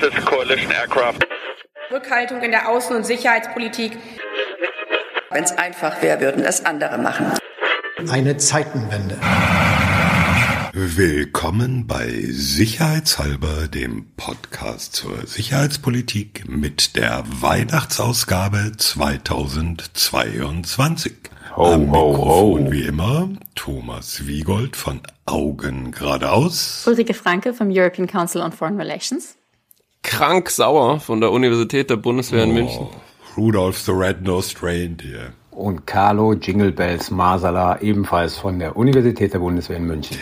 This is coalition aircraft. Rückhaltung in der Außen- und Sicherheitspolitik. Wenn es einfach wäre, würden es andere machen. Eine Zeitenwende. Willkommen bei Sicherheitshalber, dem Podcast zur Sicherheitspolitik mit der Weihnachtsausgabe 2022. Ho, Am ho, Mikrofon ho. wie immer Thomas Wiegold von Augen geradeaus. Ulrike Franke vom European Council on Foreign Relations. Krank sauer von der Universität der Bundeswehr in München. Oh, Rudolph the Red-Nosed Reindeer. und Carlo Jingle Bells Masala, ebenfalls von der Universität der Bundeswehr in München.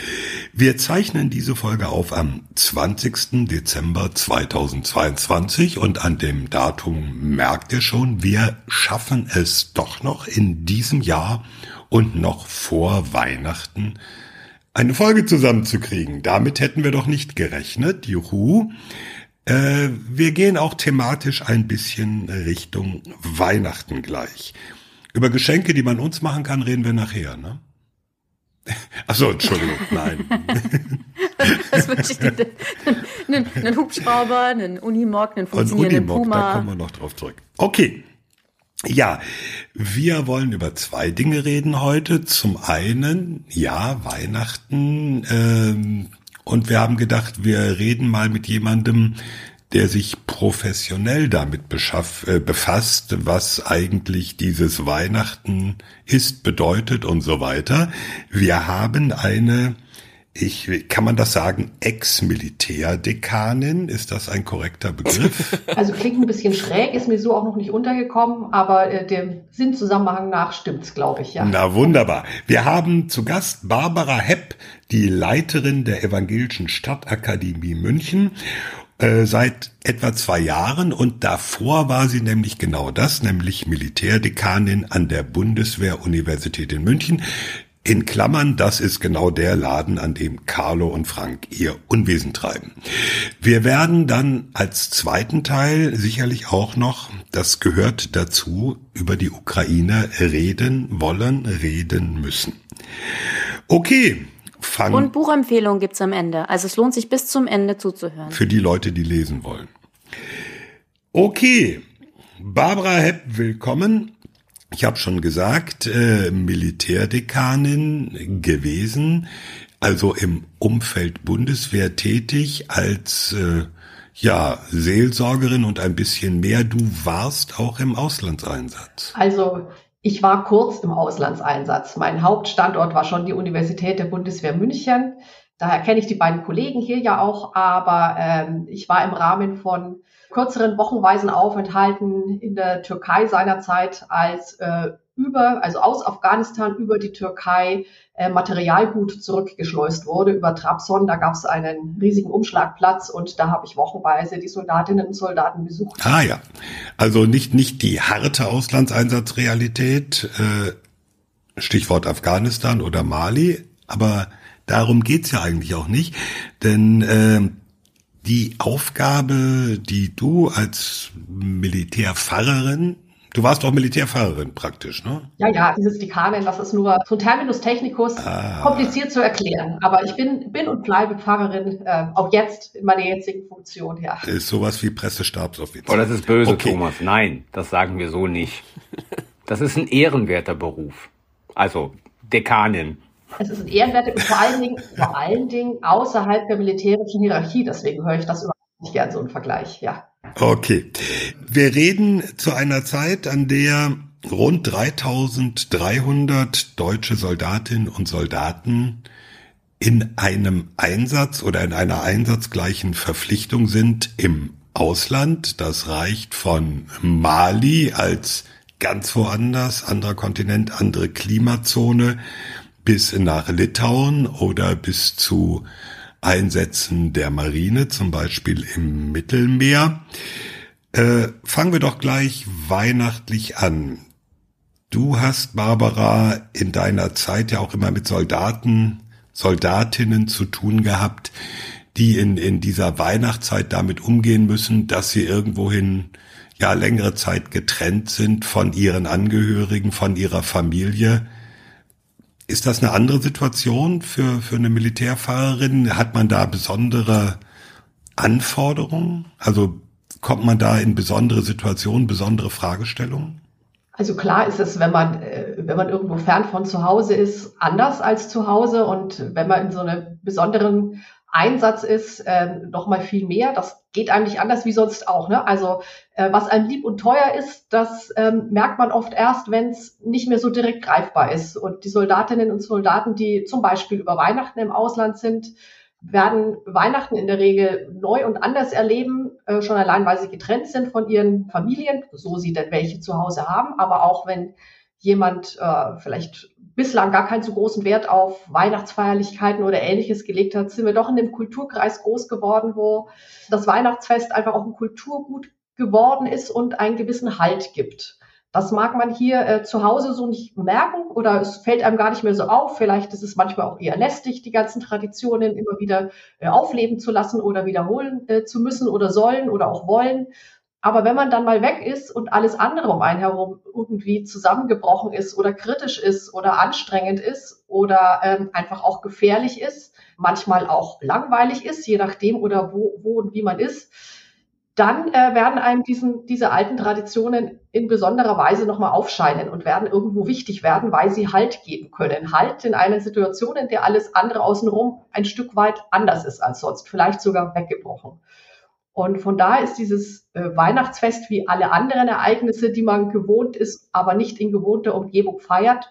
Wir zeichnen diese Folge auf am 20. Dezember 2022 und an dem Datum merkt ihr schon, wir schaffen es doch noch in diesem Jahr und noch vor Weihnachten eine Folge zusammenzukriegen. Damit hätten wir doch nicht gerechnet. Juhu. Äh, wir gehen auch thematisch ein bisschen Richtung Weihnachten gleich. Über Geschenke, die man uns machen kann, reden wir nachher, ne? Achso, Entschuldigung, nein. Was wünsche ich dir denn? Einen, einen Hubschrauber, einen Unimog, einen funktionierenden Unimog, da Puma. kommen wir noch drauf zurück. Okay. Ja, wir wollen über zwei Dinge reden heute. Zum einen, ja, Weihnachten. Ähm, und wir haben gedacht, wir reden mal mit jemandem, der sich professionell damit beschaff, äh, befasst, was eigentlich dieses Weihnachten ist, bedeutet und so weiter. Wir haben eine ich, kann man das sagen, Ex-Militärdekanin? Ist das ein korrekter Begriff? Also klingt ein bisschen schräg, ist mir so auch noch nicht untergekommen, aber äh, dem Sinnzusammenhang nach stimmt's, glaube ich, ja. Na wunderbar. Wir haben zu Gast Barbara Hepp, die Leiterin der Evangelischen Stadtakademie München äh, seit etwa zwei Jahren und davor war sie nämlich genau das, nämlich Militärdekanin an der Bundeswehr-Universität in München. In Klammern, das ist genau der Laden, an dem Carlo und Frank ihr Unwesen treiben. Wir werden dann als zweiten Teil sicherlich auch noch, das gehört dazu, über die Ukraine reden wollen, reden müssen. Okay, fangen Und Buchempfehlungen gibt's am Ende. Also es lohnt sich bis zum Ende zuzuhören. für die Leute, die lesen wollen. Okay, Barbara Hepp, willkommen. Ich habe schon gesagt, äh, Militärdekanin gewesen, also im Umfeld Bundeswehr tätig als äh, ja Seelsorgerin und ein bisschen mehr. Du warst auch im Auslandseinsatz. Also ich war kurz im Auslandseinsatz. Mein Hauptstandort war schon die Universität der Bundeswehr München. Daher kenne ich die beiden Kollegen hier ja auch, aber ähm, ich war im Rahmen von kürzeren wochenweisen Aufenthalten in der Türkei seinerzeit als äh, über, also aus Afghanistan über die Türkei äh, Materialgut zurückgeschleust wurde über Trabzon. Da gab es einen riesigen Umschlagplatz und da habe ich wochenweise die Soldatinnen und Soldaten besucht. Ah ja, also nicht nicht die harte Auslandseinsatzrealität, äh, Stichwort Afghanistan oder Mali, aber darum geht's ja eigentlich auch nicht, denn äh, die Aufgabe, die du als Militärpfarrerin, du warst auch Militärpfarrerin praktisch, ne? Ja, ja, dieses Dekanen, das ist nur so ein Terminus technicus, Ah. kompliziert zu erklären. Aber ich bin, bin und bleibe Pfarrerin, äh, auch jetzt in meiner jetzigen Funktion, ja. Ist sowas wie Pressestabsoffizier. Oh, das ist böse, Okay. Thomas. Nein, das sagen wir so nicht. Das ist ein ehrenwerter Beruf. Also Dekanin. Es ist ein Ehrenwert und vor allen Dingen, vor allen Dingen außerhalb der militärischen Hierarchie. Deswegen höre ich das überhaupt nicht gern, so ein Vergleich, ja. Okay. Wir reden zu einer Zeit, an der rund 3300 deutsche Soldatinnen und Soldaten in einem Einsatz oder in einer einsatzgleichen Verpflichtung sind im Ausland. Das reicht von Mali als ganz woanders, anderer Kontinent, andere Klimazone, bis nach Litauen oder bis zu Einsätzen der Marine, zum Beispiel im Mittelmeer. Äh, fangen wir doch gleich weihnachtlich an. Du hast, Barbara, in deiner Zeit ja auch immer mit Soldaten, Soldatinnen zu tun gehabt, die in, in dieser Weihnachtszeit damit umgehen müssen, dass sie irgendwohin ja längere Zeit getrennt sind von ihren Angehörigen, von ihrer Familie. Ist das eine andere Situation für, für eine Militärfahrerin? Hat man da besondere Anforderungen? Also kommt man da in besondere Situationen, besondere Fragestellungen? Also klar ist es, wenn man, äh, wenn man irgendwo fern von zu Hause ist, anders als zu Hause. Und wenn man in so einem besonderen Einsatz ist, ähm, noch mal viel mehr. Das geht eigentlich anders wie sonst auch. Ne? Also äh, was einem lieb und teuer ist, das ähm, merkt man oft erst, wenn es nicht mehr so direkt greifbar ist. Und die Soldatinnen und Soldaten, die zum Beispiel über Weihnachten im Ausland sind, werden Weihnachten in der Regel neu und anders erleben, äh, schon allein, weil sie getrennt sind von ihren Familien, so sie denn welche zu Hause haben, aber auch wenn jemand äh, vielleicht bislang gar keinen so großen Wert auf Weihnachtsfeierlichkeiten oder ähnliches gelegt hat, sind wir doch in dem Kulturkreis groß geworden, wo das Weihnachtsfest einfach auch ein Kulturgut geworden ist und einen gewissen Halt gibt. Das mag man hier äh, zu Hause so nicht merken oder es fällt einem gar nicht mehr so auf. Vielleicht ist es manchmal auch eher lästig, die ganzen Traditionen immer wieder äh, aufleben zu lassen oder wiederholen äh, zu müssen oder sollen oder auch wollen. Aber wenn man dann mal weg ist und alles andere um einen herum irgendwie zusammengebrochen ist oder kritisch ist oder anstrengend ist oder ähm, einfach auch gefährlich ist, manchmal auch langweilig ist, je nachdem oder wo, wo und wie man ist, dann äh, werden einem diesen, diese alten Traditionen in besonderer Weise nochmal aufscheinen und werden irgendwo wichtig werden, weil sie Halt geben können. Halt in einer Situation, in der alles andere außenrum ein Stück weit anders ist als sonst, vielleicht sogar weggebrochen. Und von daher ist dieses äh, Weihnachtsfest wie alle anderen Ereignisse, die man gewohnt ist, aber nicht in gewohnter Umgebung feiert,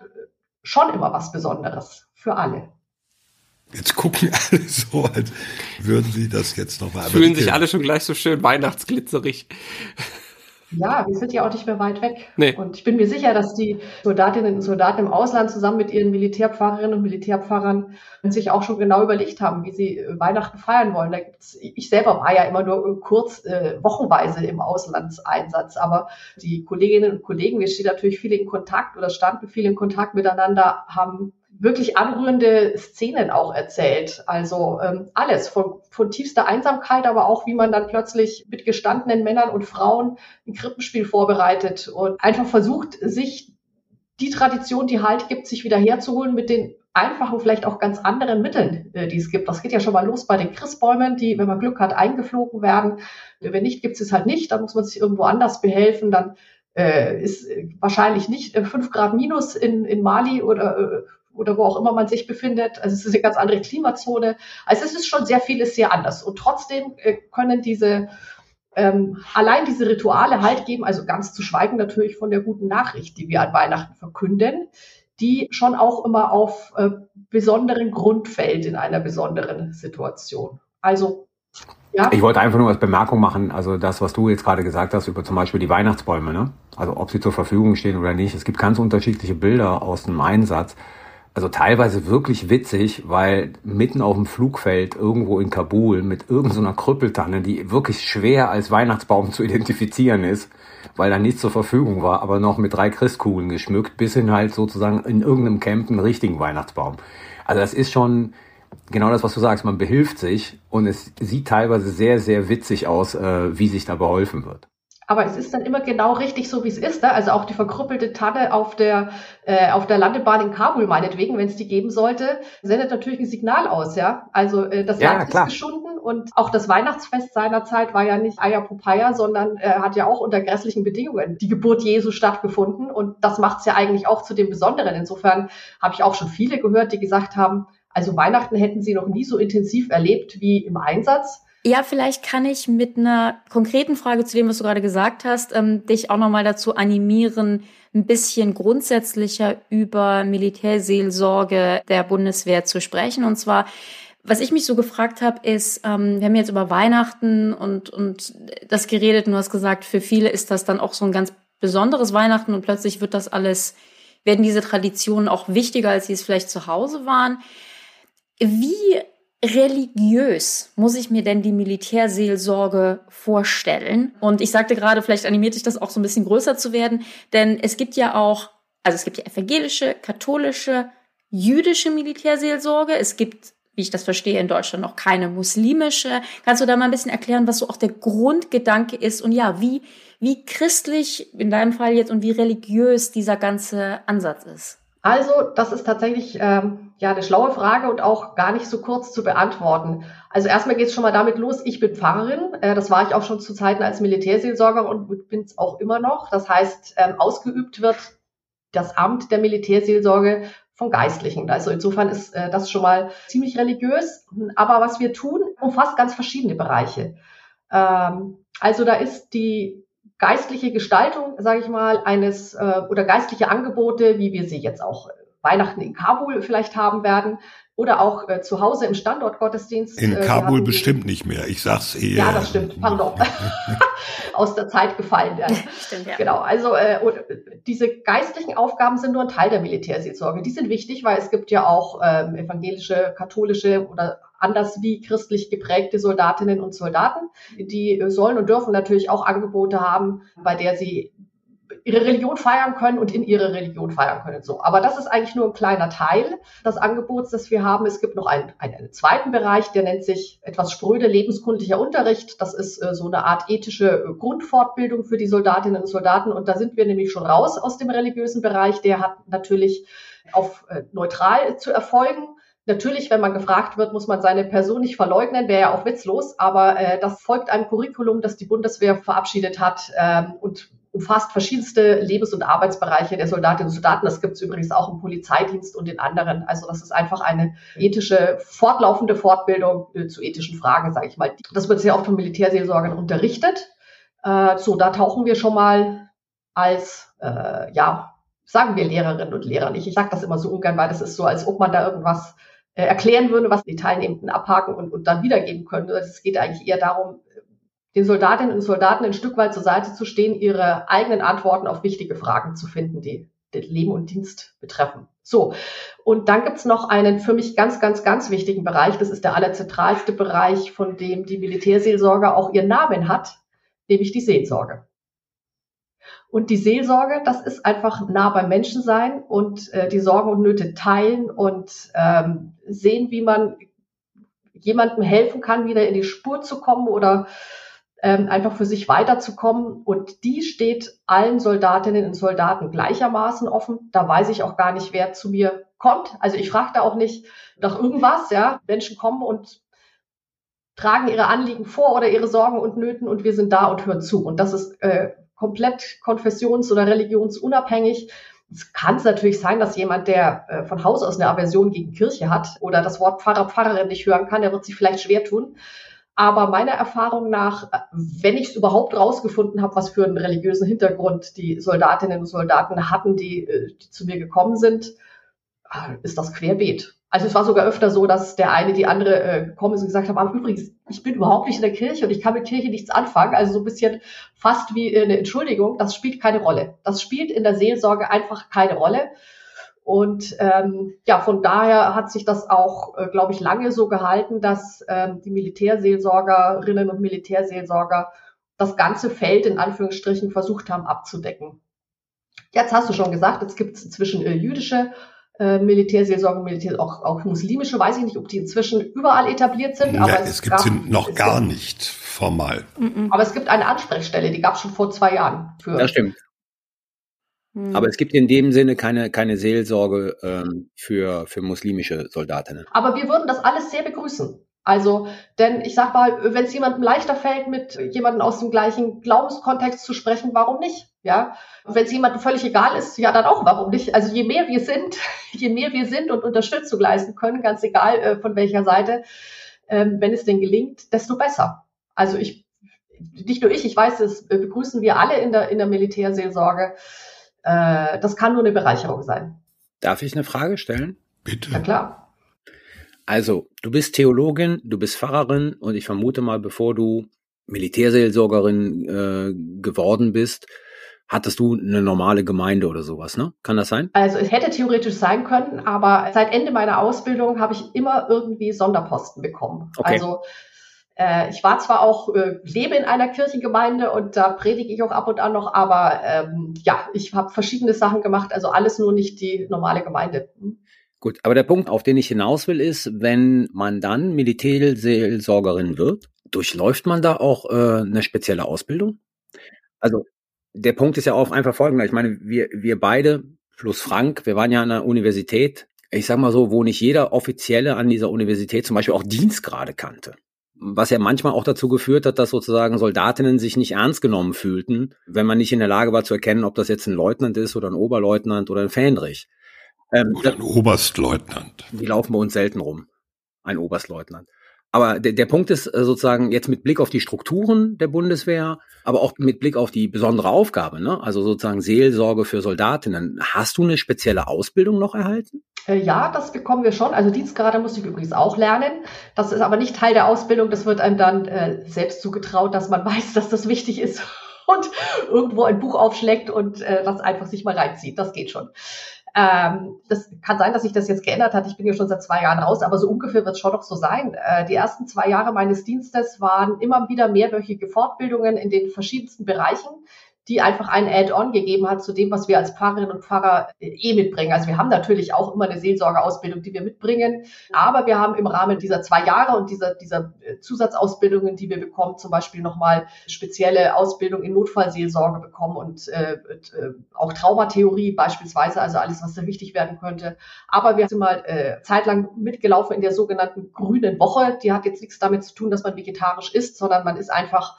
schon immer was Besonderes für alle. Jetzt gucken alle so, als würden sie das jetzt nochmal. Fühlen sich alle schon gleich so schön weihnachtsglitzerig. Ja, wir sind ja auch nicht mehr weit weg. Nee. Und ich bin mir sicher, dass die Soldatinnen und Soldaten im Ausland zusammen mit ihren Militärpfarrerinnen und Militärpfarrern sich auch schon genau überlegt haben, wie sie Weihnachten feiern wollen. Da gibt's, ich selber war ja immer nur kurz äh, wochenweise im Auslandseinsatz, aber die Kolleginnen und Kollegen, wir stehen natürlich viel in Kontakt oder standen viel in Kontakt miteinander, haben wirklich anrührende Szenen auch erzählt. Also ähm, alles von, von tiefster Einsamkeit, aber auch wie man dann plötzlich mit gestandenen Männern und Frauen ein Krippenspiel vorbereitet und einfach versucht, sich die Tradition, die halt gibt, sich wieder herzuholen mit den einfachen, vielleicht auch ganz anderen Mitteln, äh, die es gibt. Das geht ja schon mal los bei den Christbäumen, die, wenn man Glück hat, eingeflogen werden. Wenn nicht, gibt es halt nicht. Dann muss man sich irgendwo anders behelfen. Dann äh, ist wahrscheinlich nicht äh, fünf Grad minus in, in Mali oder äh, oder wo auch immer man sich befindet. Also es ist eine ganz andere Klimazone. Also es ist schon sehr vieles sehr anders. Und trotzdem äh, können diese ähm, allein diese Rituale halt geben, also ganz zu schweigen natürlich von der guten Nachricht, die wir an Weihnachten verkünden, die schon auch immer auf äh, besonderen Grund fällt in einer besonderen Situation. Also ja. Ich wollte einfach nur als Bemerkung machen, also das, was du jetzt gerade gesagt hast über zum Beispiel die Weihnachtsbäume, ne? Also ob sie zur Verfügung stehen oder nicht. Es gibt ganz unterschiedliche Bilder aus dem Einsatz also teilweise wirklich witzig, weil mitten auf dem Flugfeld irgendwo in Kabul mit irgendeiner so Krüppeltanne, die wirklich schwer als Weihnachtsbaum zu identifizieren ist, weil da nichts zur Verfügung war, aber noch mit drei Christkugeln geschmückt, bis hin halt sozusagen in irgendeinem Camp einen richtigen Weihnachtsbaum. Also das ist schon genau das, was du sagst. Man behilft sich und es sieht teilweise sehr, sehr witzig aus, äh, wie sich da beholfen wird. Aber es ist dann immer genau richtig so, wie es ist. Ne? Also auch die verkrüppelte Tanne auf der, äh, auf der Landebahn in Kabul meinetwegen, wenn es die geben sollte, sendet natürlich ein Signal aus. ja. Also äh, das ja, Land klar. ist geschunden und auch das Weihnachtsfest seinerzeit war ja nicht Ayapopaya, sondern äh, hat ja auch unter grässlichen Bedingungen die Geburt Jesu stattgefunden. Und das macht es ja eigentlich auch zu dem Besonderen. Insofern habe ich auch schon viele gehört, die gesagt haben, also Weihnachten hätten sie noch nie so intensiv erlebt wie im Einsatz. Ja, vielleicht kann ich mit einer konkreten Frage zu dem, was du gerade gesagt hast, ähm, dich auch nochmal dazu animieren, ein bisschen grundsätzlicher über Militärseelsorge der Bundeswehr zu sprechen. Und zwar, was ich mich so gefragt habe, ist, ähm, wir haben jetzt über Weihnachten und, und das geredet und du hast gesagt, für viele ist das dann auch so ein ganz besonderes Weihnachten und plötzlich wird das alles, werden diese Traditionen auch wichtiger, als sie es vielleicht zu Hause waren. Wie religiös muss ich mir denn die Militärseelsorge vorstellen? Und ich sagte gerade, vielleicht animiert sich das auch so ein bisschen größer zu werden, denn es gibt ja auch, also es gibt ja evangelische, katholische, jüdische Militärseelsorge. Es gibt, wie ich das verstehe, in Deutschland noch keine muslimische. Kannst du da mal ein bisschen erklären, was so auch der Grundgedanke ist und ja, wie, wie christlich in deinem Fall jetzt und wie religiös dieser ganze Ansatz ist? Also, das ist tatsächlich ähm, ja eine schlaue Frage und auch gar nicht so kurz zu beantworten. Also erstmal geht es schon mal damit los, ich bin Pfarrerin. Äh, das war ich auch schon zu Zeiten als Militärseelsorger und bin es auch immer noch. Das heißt, ähm, ausgeübt wird das Amt der Militärseelsorge von Geistlichen. Also insofern ist äh, das schon mal ziemlich religiös. Aber was wir tun, umfasst ganz verschiedene Bereiche. Ähm, also da ist die geistliche Gestaltung, sage ich mal, eines äh, oder geistliche Angebote, wie wir sie jetzt auch Weihnachten in Kabul vielleicht haben werden oder auch äh, zu Hause im Standortgottesdienst. In äh, Kabul bestimmt nicht mehr. Ich sag's eher. Ja, das stimmt. Pardon. Aus der Zeit gefallen. Ja. Stimmt, ja. Genau. Also äh, diese geistlichen Aufgaben sind nur ein Teil der Militärseelsorge. Die sind wichtig, weil es gibt ja auch ähm, evangelische, katholische oder anders wie christlich geprägte Soldatinnen und Soldaten. Die sollen und dürfen natürlich auch Angebote haben, bei der sie ihre Religion feiern können und in ihre Religion feiern können. So, aber das ist eigentlich nur ein kleiner Teil des Angebots, das wir haben. Es gibt noch einen, einen zweiten Bereich, der nennt sich etwas spröde lebenskundlicher Unterricht. Das ist äh, so eine Art ethische äh, Grundfortbildung für die Soldatinnen und Soldaten. Und da sind wir nämlich schon raus aus dem religiösen Bereich. Der hat natürlich auf äh, neutral zu erfolgen. Natürlich, wenn man gefragt wird, muss man seine Person nicht verleugnen, wäre ja auch witzlos, aber äh, das folgt einem Curriculum, das die Bundeswehr verabschiedet hat ähm, und umfasst verschiedenste Lebens- und Arbeitsbereiche der Soldatinnen und Soldaten. Das gibt es übrigens auch im Polizeidienst und in anderen. Also das ist einfach eine ethische, fortlaufende Fortbildung äh, zu ethischen Fragen, sage ich mal. Das wird sehr oft von Militärseelsorgern unterrichtet. Äh, so, da tauchen wir schon mal als, äh, ja, sagen wir Lehrerinnen und Lehrer nicht. Ich sage das immer so ungern, weil das ist so, als ob man da irgendwas äh, erklären würde, was die Teilnehmenden abhaken und, und dann wiedergeben können. Es geht eigentlich eher darum, den Soldatinnen und Soldaten ein Stück weit zur Seite zu stehen, ihre eigenen Antworten auf wichtige Fragen zu finden, die, die Leben und Dienst betreffen. So, und dann gibt's noch einen für mich ganz, ganz, ganz wichtigen Bereich. Das ist der allerzentralste Bereich, von dem die Militärseelsorge auch ihren Namen hat, nämlich die Seelsorge. Und die Seelsorge, das ist einfach nah beim Menschen sein und äh, die Sorgen und Nöte teilen und ähm, sehen, wie man jemandem helfen kann, wieder in die Spur zu kommen oder ähm, einfach für sich weiterzukommen. Und die steht allen Soldatinnen und Soldaten gleichermaßen offen. Da weiß ich auch gar nicht, wer zu mir kommt. Also ich frage da auch nicht nach irgendwas. Ja, Menschen kommen und tragen ihre Anliegen vor oder ihre Sorgen und Nöten und wir sind da und hören zu. Und das ist äh, komplett konfessions- oder religionsunabhängig. Es kann es natürlich sein, dass jemand, der äh, von Haus aus eine Aversion gegen Kirche hat oder das Wort Pfarrer, Pfarrerin nicht hören kann, der wird sich vielleicht schwer tun. Aber meiner Erfahrung nach, wenn ich es überhaupt rausgefunden habe, was für einen religiösen Hintergrund die Soldatinnen und Soldaten hatten, die, äh, die zu mir gekommen sind, ist das querbeet. Also es war sogar öfter so, dass der eine die andere äh, gekommen ist und gesagt hat, aber übrigens, ich bin überhaupt nicht in der Kirche und ich kann mit Kirche nichts anfangen. Also so ein bisschen fast wie eine Entschuldigung. Das spielt keine Rolle. Das spielt in der Seelsorge einfach keine Rolle. Und ähm, ja, von daher hat sich das auch, äh, glaube ich, lange so gehalten, dass ähm, die Militärseelsorgerinnen und Militärseelsorger das ganze Feld in Anführungsstrichen versucht haben abzudecken. Jetzt hast du schon gesagt, es gibt inzwischen äh, jüdische äh, Militärseelsorge, Militär, auch, auch muslimische, weiß ich nicht, ob die inzwischen überall etabliert sind. Ja, aber es, es gibt sie noch gar gibt, nicht formal. Aber es gibt eine Ansprechstelle, die gab es schon vor zwei Jahren. Für, das stimmt. Hm. Aber es gibt in dem Sinne keine, keine Seelsorge ähm, für, für muslimische Soldatinnen. Aber wir würden das alles sehr begrüßen. Also, denn ich sag mal, wenn es jemandem leichter fällt, mit jemandem aus dem gleichen Glaubenskontext zu sprechen, warum nicht? Ja, wenn es jemandem völlig egal ist, ja, dann auch, warum nicht? Also je mehr wir sind, je mehr wir sind und Unterstützung leisten können, ganz egal äh, von welcher Seite, ähm, wenn es denn gelingt, desto besser. Also ich, nicht nur ich, ich weiß, das begrüßen wir alle in der, in der Militärseelsorge äh, das kann nur eine Bereicherung sein. Darf ich eine Frage stellen? Bitte. Ja klar. Also, du bist Theologin, du bist Pfarrerin und ich vermute mal, bevor du Militärseelsorgerin äh, geworden bist, hattest du eine normale Gemeinde oder sowas, ne? Kann das sein? Also es hätte theoretisch sein können, aber seit Ende meiner Ausbildung habe ich immer irgendwie Sonderposten bekommen. Okay. Also äh, ich war zwar auch, äh, lebe in einer Kirchengemeinde und da predige ich auch ab und an noch, aber ähm, ja, ich habe verschiedene Sachen gemacht, also alles nur nicht die normale Gemeinde. Gut, aber der Punkt, auf den ich hinaus will, ist, wenn man dann Militärseelsorgerin wird, durchläuft man da auch äh, eine spezielle Ausbildung? Also der Punkt ist ja auch einfach folgender. Ich meine, wir, wir beide plus Frank, wir waren ja an der Universität, ich sag mal so, wo nicht jeder Offizielle an dieser Universität zum Beispiel auch Dienstgrade kannte. Was ja manchmal auch dazu geführt hat, dass sozusagen Soldatinnen sich nicht ernst genommen fühlten, wenn man nicht in der Lage war zu erkennen, ob das jetzt ein Leutnant ist oder ein Oberleutnant oder ein Fähnrich. Ähm, oder ein Oberstleutnant. Die laufen bei uns selten rum. Ein Oberstleutnant. Aber der, der Punkt ist äh, sozusagen jetzt mit Blick auf die Strukturen der Bundeswehr, aber auch mit Blick auf die besondere Aufgabe, ne? also sozusagen Seelsorge für Soldatinnen. Hast du eine spezielle Ausbildung noch erhalten? Äh, ja, das bekommen wir schon. Also Dienstgrade musste ich übrigens auch lernen. Das ist aber nicht Teil der Ausbildung. Das wird einem dann äh, selbst zugetraut, dass man weiß, dass das wichtig ist und irgendwo ein Buch aufschlägt und äh, das einfach sich mal reinzieht. Das geht schon. Ähm, das kann sein, dass sich das jetzt geändert hat. Ich bin ja schon seit zwei Jahren raus, aber so ungefähr wird es schon noch so sein. Äh, die ersten zwei Jahre meines Dienstes waren immer wieder mehrwöchige Fortbildungen in den verschiedensten Bereichen die einfach ein Add-on gegeben hat zu dem, was wir als Pfarrerinnen und Pfarrer äh, eh mitbringen. Also wir haben natürlich auch immer eine Seelsorgeausbildung, die wir mitbringen, aber wir haben im Rahmen dieser zwei Jahre und dieser, dieser äh, Zusatzausbildungen, die wir bekommen, zum Beispiel nochmal spezielle Ausbildung in Notfallseelsorge bekommen und äh, äh, auch Traumatheorie beispielsweise, also alles, was da wichtig werden könnte. Aber wir sind mal äh, zeitlang mitgelaufen in der sogenannten grünen Woche. Die hat jetzt nichts damit zu tun, dass man vegetarisch isst, sondern man ist einfach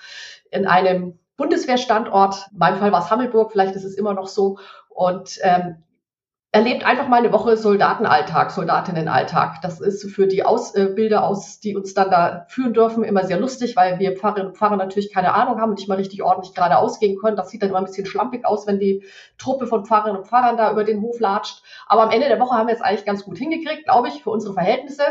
in einem Bundeswehrstandort. In meinem Fall war es Hammelburg, vielleicht ist es immer noch so. Und ähm, erlebt einfach mal eine Woche Soldatenalltag, Soldatinnenalltag. Das ist für die Ausbilder aus, die uns dann da führen dürfen, immer sehr lustig, weil wir Pfarrerinnen und Pfarrer natürlich keine Ahnung haben und nicht mal richtig ordentlich gerade ausgehen können. Das sieht dann immer ein bisschen schlampig aus, wenn die Truppe von Pfarrerinnen und Pfarrern da über den Hof latscht. Aber am Ende der Woche haben wir es eigentlich ganz gut hingekriegt, glaube ich, für unsere Verhältnisse.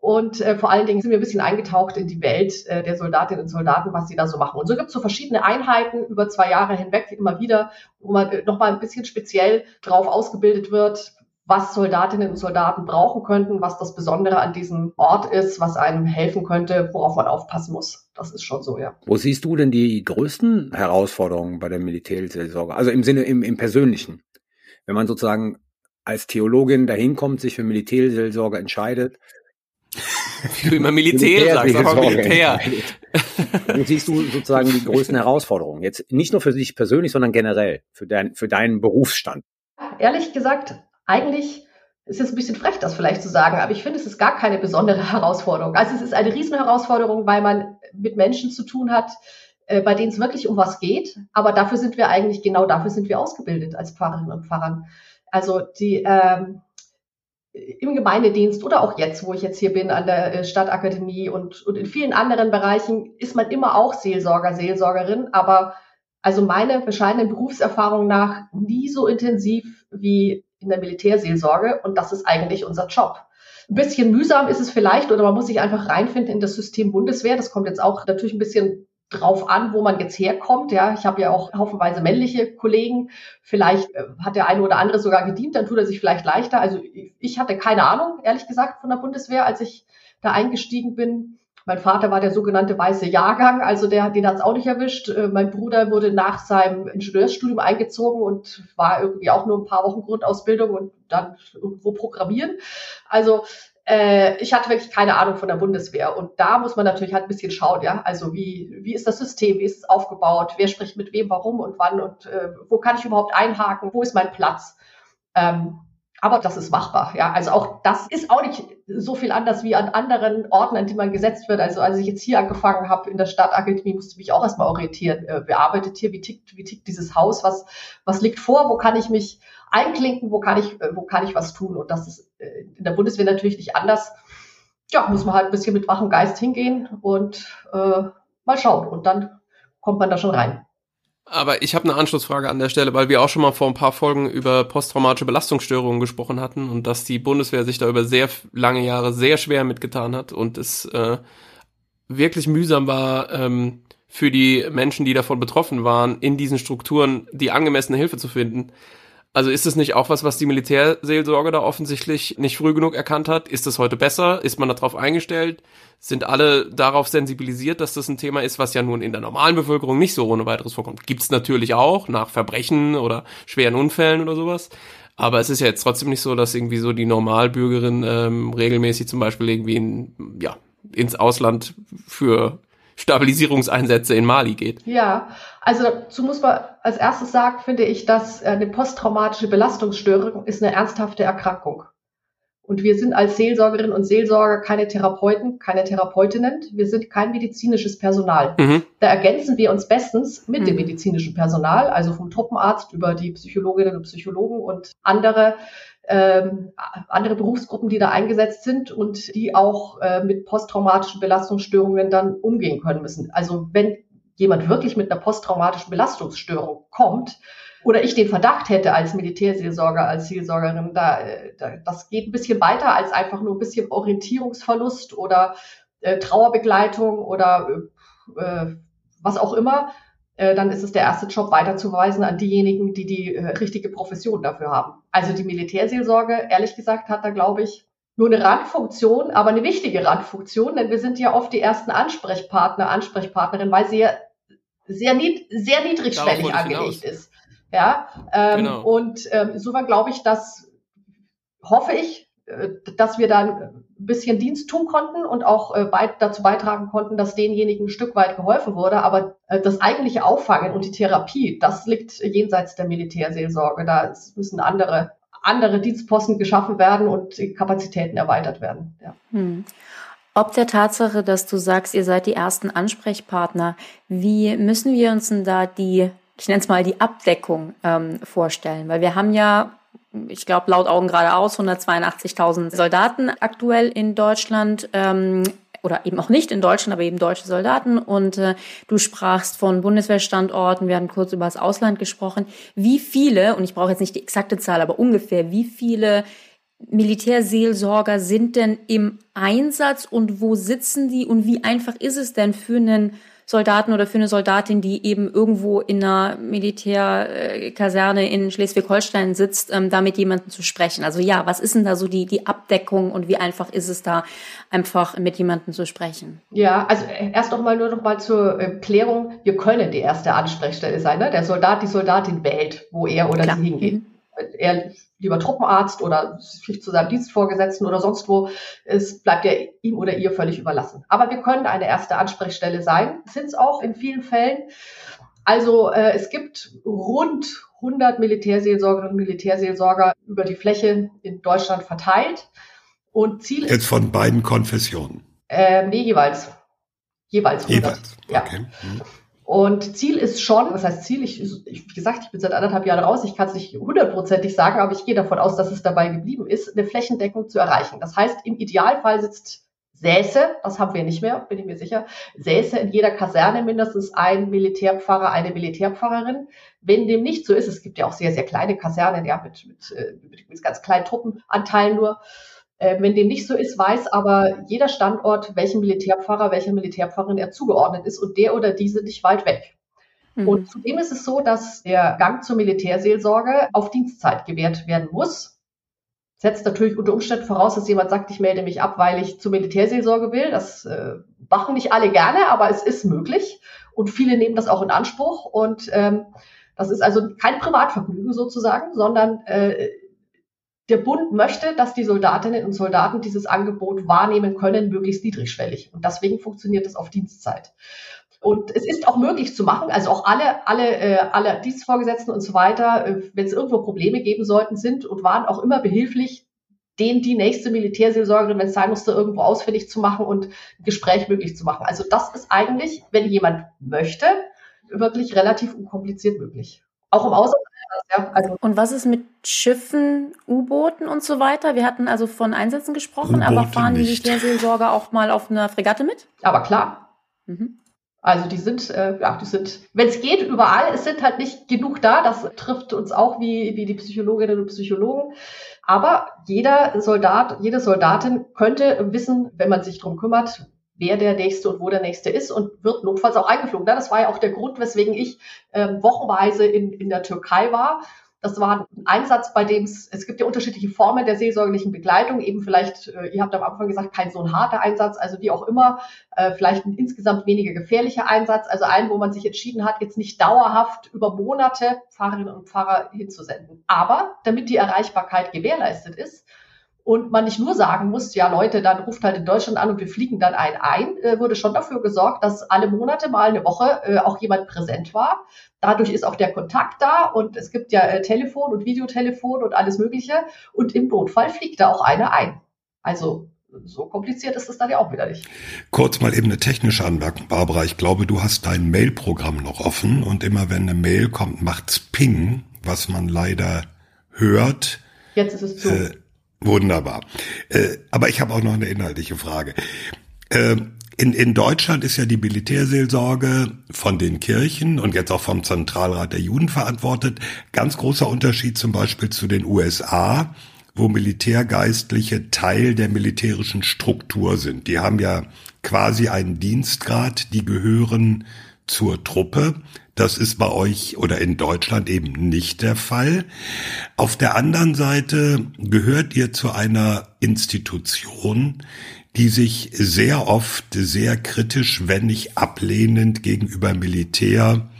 Und äh, vor allen Dingen sind wir ein bisschen eingetaucht in die Welt äh, der Soldatinnen und Soldaten, was sie da so machen. Und so gibt es so verschiedene Einheiten über zwei Jahre hinweg immer wieder, wo man äh, nochmal ein bisschen speziell drauf ausgebildet wird, was Soldatinnen und Soldaten brauchen könnten, was das Besondere an diesem Ort ist, was einem helfen könnte, worauf man aufpassen muss. Das ist schon so, ja. Wo siehst du denn die größten Herausforderungen bei der Militärseelsorge? Also im Sinne, im, im Persönlichen. Wenn man sozusagen als Theologin dahin kommt, sich für Militärseelsorge entscheidet, wie du immer Militär, sagst, aber Militär. Wo siehst du sozusagen die größten Herausforderungen? Jetzt nicht nur für dich persönlich, sondern generell für, dein, für deinen Berufsstand. Ehrlich gesagt, eigentlich ist es ein bisschen frech, das vielleicht zu sagen, aber ich finde, es ist gar keine besondere Herausforderung. Also es ist eine Riesenherausforderung, weil man mit Menschen zu tun hat, äh, bei denen es wirklich um was geht. Aber dafür sind wir eigentlich, genau dafür sind wir ausgebildet als Pfarrerinnen und Pfarrern. Also die, ähm, im Gemeindedienst oder auch jetzt, wo ich jetzt hier bin an der äh, Stadtakademie und, und in vielen anderen Bereichen ist man immer auch Seelsorger, Seelsorgerin, aber also meine bescheidenen Berufserfahrung nach nie so intensiv wie in der Militärseelsorge und das ist eigentlich unser Job. Ein bisschen mühsam ist es vielleicht oder man muss sich einfach reinfinden in das System Bundeswehr. Das kommt jetzt auch natürlich ein bisschen drauf an, wo man jetzt herkommt. Ja, ich habe ja auch haufenweise männliche Kollegen. Vielleicht äh, hat der eine oder andere sogar gedient, dann tut er sich vielleicht leichter. Also ich hatte keine Ahnung, ehrlich gesagt, von der Bundeswehr, als ich da eingestiegen bin. Mein Vater war der sogenannte weiße Jahrgang, also der, den hat es auch nicht erwischt. Äh, mein Bruder wurde nach seinem Ingenieursstudium eingezogen und war irgendwie auch nur ein paar Wochen Grundausbildung und dann irgendwo programmieren. Also ich hatte wirklich keine Ahnung von der Bundeswehr. Und da muss man natürlich halt ein bisschen schauen, ja. Also wie, wie ist das System, wie ist es aufgebaut, wer spricht mit wem, warum und wann und äh, wo kann ich überhaupt einhaken, wo ist mein Platz? Ähm, aber das ist machbar, ja. Also auch das ist auch nicht so viel anders wie an anderen Orten, an die man gesetzt wird. Also als ich jetzt hier angefangen habe in der Stadtakademie, musste ich mich auch erstmal orientieren. Äh, wer arbeitet hier? Wie tickt, wie tickt dieses Haus? Was, was liegt vor? Wo kann ich mich einklinken, wo kann ich, äh, wo kann ich was tun? Und das ist äh, in der Bundeswehr natürlich nicht anders. Ja, muss man halt ein bisschen mit wachem Geist hingehen und äh, mal schauen. Und dann kommt man da schon rein. Aber ich habe eine Anschlussfrage an der Stelle, weil wir auch schon mal vor ein paar Folgen über posttraumatische Belastungsstörungen gesprochen hatten und dass die Bundeswehr sich da über sehr lange Jahre sehr schwer mitgetan hat und es äh, wirklich mühsam war, ähm, für die Menschen, die davon betroffen waren, in diesen Strukturen die angemessene Hilfe zu finden. Also ist es nicht auch was, was die Militärseelsorge da offensichtlich nicht früh genug erkannt hat? Ist es heute besser? Ist man darauf eingestellt? Sind alle darauf sensibilisiert, dass das ein Thema ist, was ja nun in der normalen Bevölkerung nicht so ohne weiteres vorkommt? Gibt's natürlich auch nach Verbrechen oder schweren Unfällen oder sowas. Aber es ist ja jetzt trotzdem nicht so, dass irgendwie so die Normalbürgerin ähm, regelmäßig zum Beispiel irgendwie in, ja, ins Ausland für Stabilisierungseinsätze in Mali geht. Ja, also dazu muss man als erstes sagen, finde ich, dass eine posttraumatische Belastungsstörung ist eine ernsthafte Erkrankung. Und wir sind als Seelsorgerinnen und Seelsorger keine Therapeuten, keine Therapeutinnen. Wir sind kein medizinisches Personal. Mhm. Da ergänzen wir uns bestens mit mhm. dem medizinischen Personal, also vom Truppenarzt über die Psychologinnen und Psychologen und andere ähm, andere Berufsgruppen, die da eingesetzt sind und die auch äh, mit posttraumatischen Belastungsstörungen dann umgehen können müssen. Also wenn jemand wirklich mit einer posttraumatischen Belastungsstörung kommt, oder ich den Verdacht hätte als Militärseelsorger, als Seelsorgerin, da, da, das geht ein bisschen weiter als einfach nur ein bisschen Orientierungsverlust oder äh, Trauerbegleitung oder äh, was auch immer, äh, dann ist es der erste Job weiterzuweisen an diejenigen, die die äh, richtige Profession dafür haben. Also die Militärseelsorge, ehrlich gesagt, hat da, glaube ich, nur eine Randfunktion, aber eine wichtige Randfunktion, denn wir sind ja oft die ersten Ansprechpartner, Ansprechpartnerin, weil sie ja sehr, nied sehr niedrigschwellig angelegt ist. Ja, ähm, genau. und ähm, insofern glaube ich, dass hoffe ich, äh, dass wir da ein bisschen Dienst tun konnten und auch äh, beit dazu beitragen konnten, dass denjenigen ein Stück weit geholfen wurde. Aber äh, das eigentliche Auffangen und die Therapie, das liegt jenseits der Militärseelsorge. Da müssen andere, andere Dienstposten geschaffen werden und die Kapazitäten erweitert werden. Ja. Hm. Ob der Tatsache, dass du sagst, ihr seid die ersten Ansprechpartner, wie müssen wir uns denn da die ich nenne es mal die Abdeckung ähm, vorstellen, weil wir haben ja ich glaube, laut Augen geradeaus 182.000 Soldaten aktuell in Deutschland. Ähm, oder eben auch nicht in Deutschland, aber eben deutsche Soldaten. Und äh, du sprachst von Bundeswehrstandorten, wir haben kurz über das Ausland gesprochen. Wie viele, und ich brauche jetzt nicht die exakte Zahl, aber ungefähr, wie viele Militärseelsorger sind denn im Einsatz und wo sitzen die und wie einfach ist es denn für einen Soldaten oder für eine Soldatin, die eben irgendwo in einer Militärkaserne in Schleswig-Holstein sitzt, ähm, da mit jemandem zu sprechen. Also ja, was ist denn da so die, die Abdeckung und wie einfach ist es da, einfach mit jemandem zu sprechen? Ja, also erst noch mal nur noch mal zur äh, Klärung. Wir können die erste Ansprechstelle sein. Ne? Der Soldat, die Soldatin wählt, wo er oder Klar. sie hingeht. Mhm. Er lieber Truppenarzt oder sich zu seinem Dienstvorgesetzten oder sonst wo, es bleibt ja ihm oder ihr völlig überlassen. Aber wir können eine erste Ansprechstelle sein, sind es auch in vielen Fällen. Also äh, es gibt rund 100 Militärseelsorgerinnen und Militärseelsorger über die Fläche in Deutschland verteilt. Und Ziel Jetzt von beiden Konfessionen? Äh, nee, jeweils. Jeweils 100. Jeweils, okay. Ja. Hm. Und Ziel ist schon, was heißt Ziel? Ich, ich wie gesagt, ich bin seit anderthalb Jahren raus, ich kann es nicht hundertprozentig sagen, aber ich gehe davon aus, dass es dabei geblieben ist, eine Flächendeckung zu erreichen. Das heißt, im Idealfall sitzt Säße, das haben wir nicht mehr, bin ich mir sicher, Säße in jeder Kaserne mindestens ein Militärpfarrer, eine Militärpfarrerin. Wenn dem nicht so ist, es gibt ja auch sehr, sehr kleine Kasernen, ja, mit, mit, äh, mit, ganz kleinen Truppenanteilen nur, wenn dem nicht so ist, weiß aber jeder Standort, welchem Militärpfarrer, welcher Militärpfarrerin er zugeordnet ist und der oder diese nicht weit weg. Mhm. Und zudem ist es so, dass der Gang zur Militärseelsorge auf Dienstzeit gewährt werden muss. Setzt natürlich unter Umständen voraus, dass jemand sagt, ich melde mich ab, weil ich zur Militärseelsorge will. Das äh, machen nicht alle gerne, aber es ist möglich. Und viele nehmen das auch in Anspruch. Und ähm, das ist also kein Privatvergnügen sozusagen, sondern äh, der Bund möchte, dass die Soldatinnen und Soldaten dieses Angebot wahrnehmen können, möglichst niedrigschwellig. Und deswegen funktioniert es auf Dienstzeit. Und es ist auch möglich zu machen, also auch alle, alle, äh, alle Dienstvorgesetzten und so weiter, äh, wenn es irgendwo Probleme geben sollten, sind und waren auch immer behilflich, den die nächste Militärseelsorgerin, wenn es sein musste, irgendwo ausfindig zu machen und ein Gespräch möglich zu machen. Also das ist eigentlich, wenn jemand möchte, wirklich relativ unkompliziert möglich. Auch im Ausland ja, also und was ist mit Schiffen, U-Booten und so weiter? Wir hatten also von Einsätzen gesprochen, aber fahren die Militärseelsorger auch mal auf einer Fregatte mit? Aber klar. Mhm. Also die sind, äh, ja, die sind, wenn es geht, überall. Es sind halt nicht genug da. Das trifft uns auch wie, wie die Psychologinnen und Psychologen. Aber jeder Soldat, jede Soldatin könnte wissen, wenn man sich drum kümmert, wer der nächste und wo der nächste ist und wird notfalls auch eingeflogen. Das war ja auch der Grund, weswegen ich ähm, wochenweise in, in der Türkei war. Das war ein Einsatz, bei dem es, es gibt ja unterschiedliche Formen der seelsorgerlichen Begleitung. Eben vielleicht, äh, ihr habt am Anfang gesagt, kein so ein harter Einsatz, also wie auch immer, äh, vielleicht ein insgesamt weniger gefährlicher Einsatz, also ein, wo man sich entschieden hat, jetzt nicht dauerhaft über Monate Pfarrerinnen und Pfarrer hinzusenden. Aber damit die Erreichbarkeit gewährleistet ist, und man nicht nur sagen muss, ja Leute, dann ruft halt in Deutschland an und wir fliegen dann einen ein, äh, wurde schon dafür gesorgt, dass alle Monate mal eine Woche äh, auch jemand präsent war. Dadurch ist auch der Kontakt da und es gibt ja äh, Telefon und Videotelefon und alles Mögliche. Und im Notfall fliegt da auch einer ein. Also so kompliziert ist es dann ja auch wieder nicht. Kurz mal eben eine technische Anmerkung, Barbara. Ich glaube, du hast dein Mail-Programm noch offen und immer wenn eine Mail kommt, macht's Ping, was man leider hört. Jetzt ist es zu. Äh, wunderbar. Äh, aber ich habe auch noch eine inhaltliche Frage. Äh, in, in Deutschland ist ja die Militärseelsorge von den Kirchen und jetzt auch vom Zentralrat der Juden verantwortet. Ganz großer Unterschied zum Beispiel zu den USA wo Militärgeistliche Teil der militärischen Struktur sind. Die haben ja quasi einen Dienstgrad, die gehören zur Truppe. Das ist bei euch oder in Deutschland eben nicht der Fall. Auf der anderen Seite gehört ihr zu einer Institution, die sich sehr oft sehr kritisch, wenn nicht ablehnend gegenüber Militär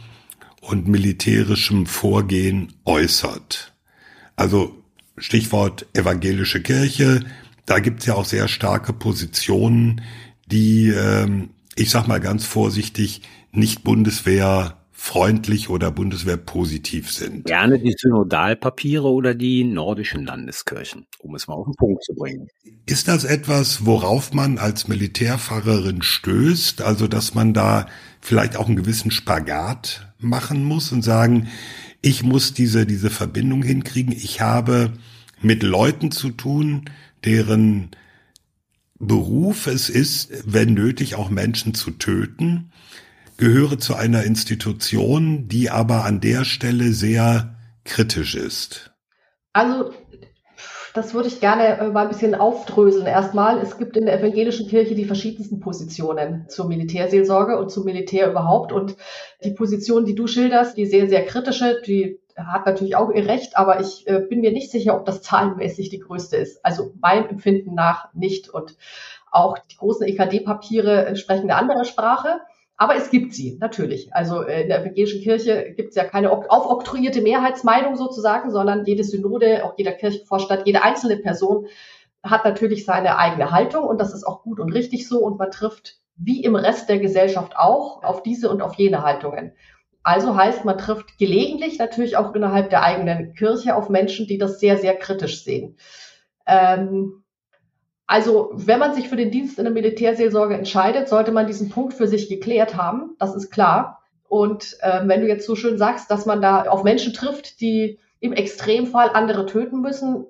und militärischem Vorgehen äußert. Also Stichwort evangelische Kirche, da gibt's ja auch sehr starke Positionen, die, ähm, ich sag mal ganz vorsichtig, nicht Bundeswehr freundlich oder Bundeswehr positiv sind. Gerne die Synodalpapiere oder die nordischen Landeskirchen, um es mal auf den Punkt zu bringen. Ist das etwas, worauf man als Militärfahrerin stößt? Also, dass man da vielleicht auch einen gewissen Spagat machen muss und sagen, ich muss diese, diese Verbindung hinkriegen. Ich habe mit Leuten zu tun, deren Beruf es ist, wenn nötig, auch Menschen zu töten, gehöre zu einer Institution, die aber an der Stelle sehr kritisch ist. Also das würde ich gerne äh, mal ein bisschen aufdröseln. Erstmal, es gibt in der evangelischen Kirche die verschiedensten Positionen zur Militärseelsorge und zum Militär überhaupt. Und die Position, die du schilderst, die sehr, sehr kritische, die hat natürlich auch ihr Recht, aber ich äh, bin mir nicht sicher, ob das zahlenmäßig die größte ist. Also meinem Empfinden nach nicht. Und auch die großen EKD-Papiere sprechen eine andere Sprache. Aber es gibt sie, natürlich. Also äh, in der evangelischen Kirche gibt es ja keine aufoktroyierte Mehrheitsmeinung sozusagen, sondern jede Synode, auch jeder Kirchenvorstand, jede einzelne Person hat natürlich seine eigene Haltung und das ist auch gut und richtig so und man trifft wie im Rest der Gesellschaft auch auf diese und auf jene Haltungen. Also heißt, man trifft gelegentlich natürlich auch innerhalb der eigenen Kirche auf Menschen, die das sehr, sehr kritisch sehen. Ähm, also, wenn man sich für den Dienst in der Militärseelsorge entscheidet, sollte man diesen Punkt für sich geklärt haben. Das ist klar. Und äh, wenn du jetzt so schön sagst, dass man da auf Menschen trifft, die im Extremfall andere töten müssen,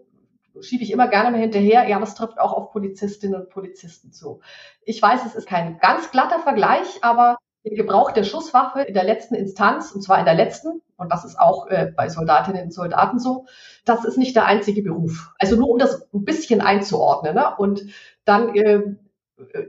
schiebe ich immer gerne mal hinterher. Ja, das trifft auch auf Polizistinnen und Polizisten zu. Ich weiß, es ist kein ganz glatter Vergleich, aber der Gebrauch der Schusswaffe in der letzten Instanz, und zwar in der letzten, und das ist auch äh, bei Soldatinnen und Soldaten so, das ist nicht der einzige Beruf. Also nur um das ein bisschen einzuordnen. Ne? Und dann äh,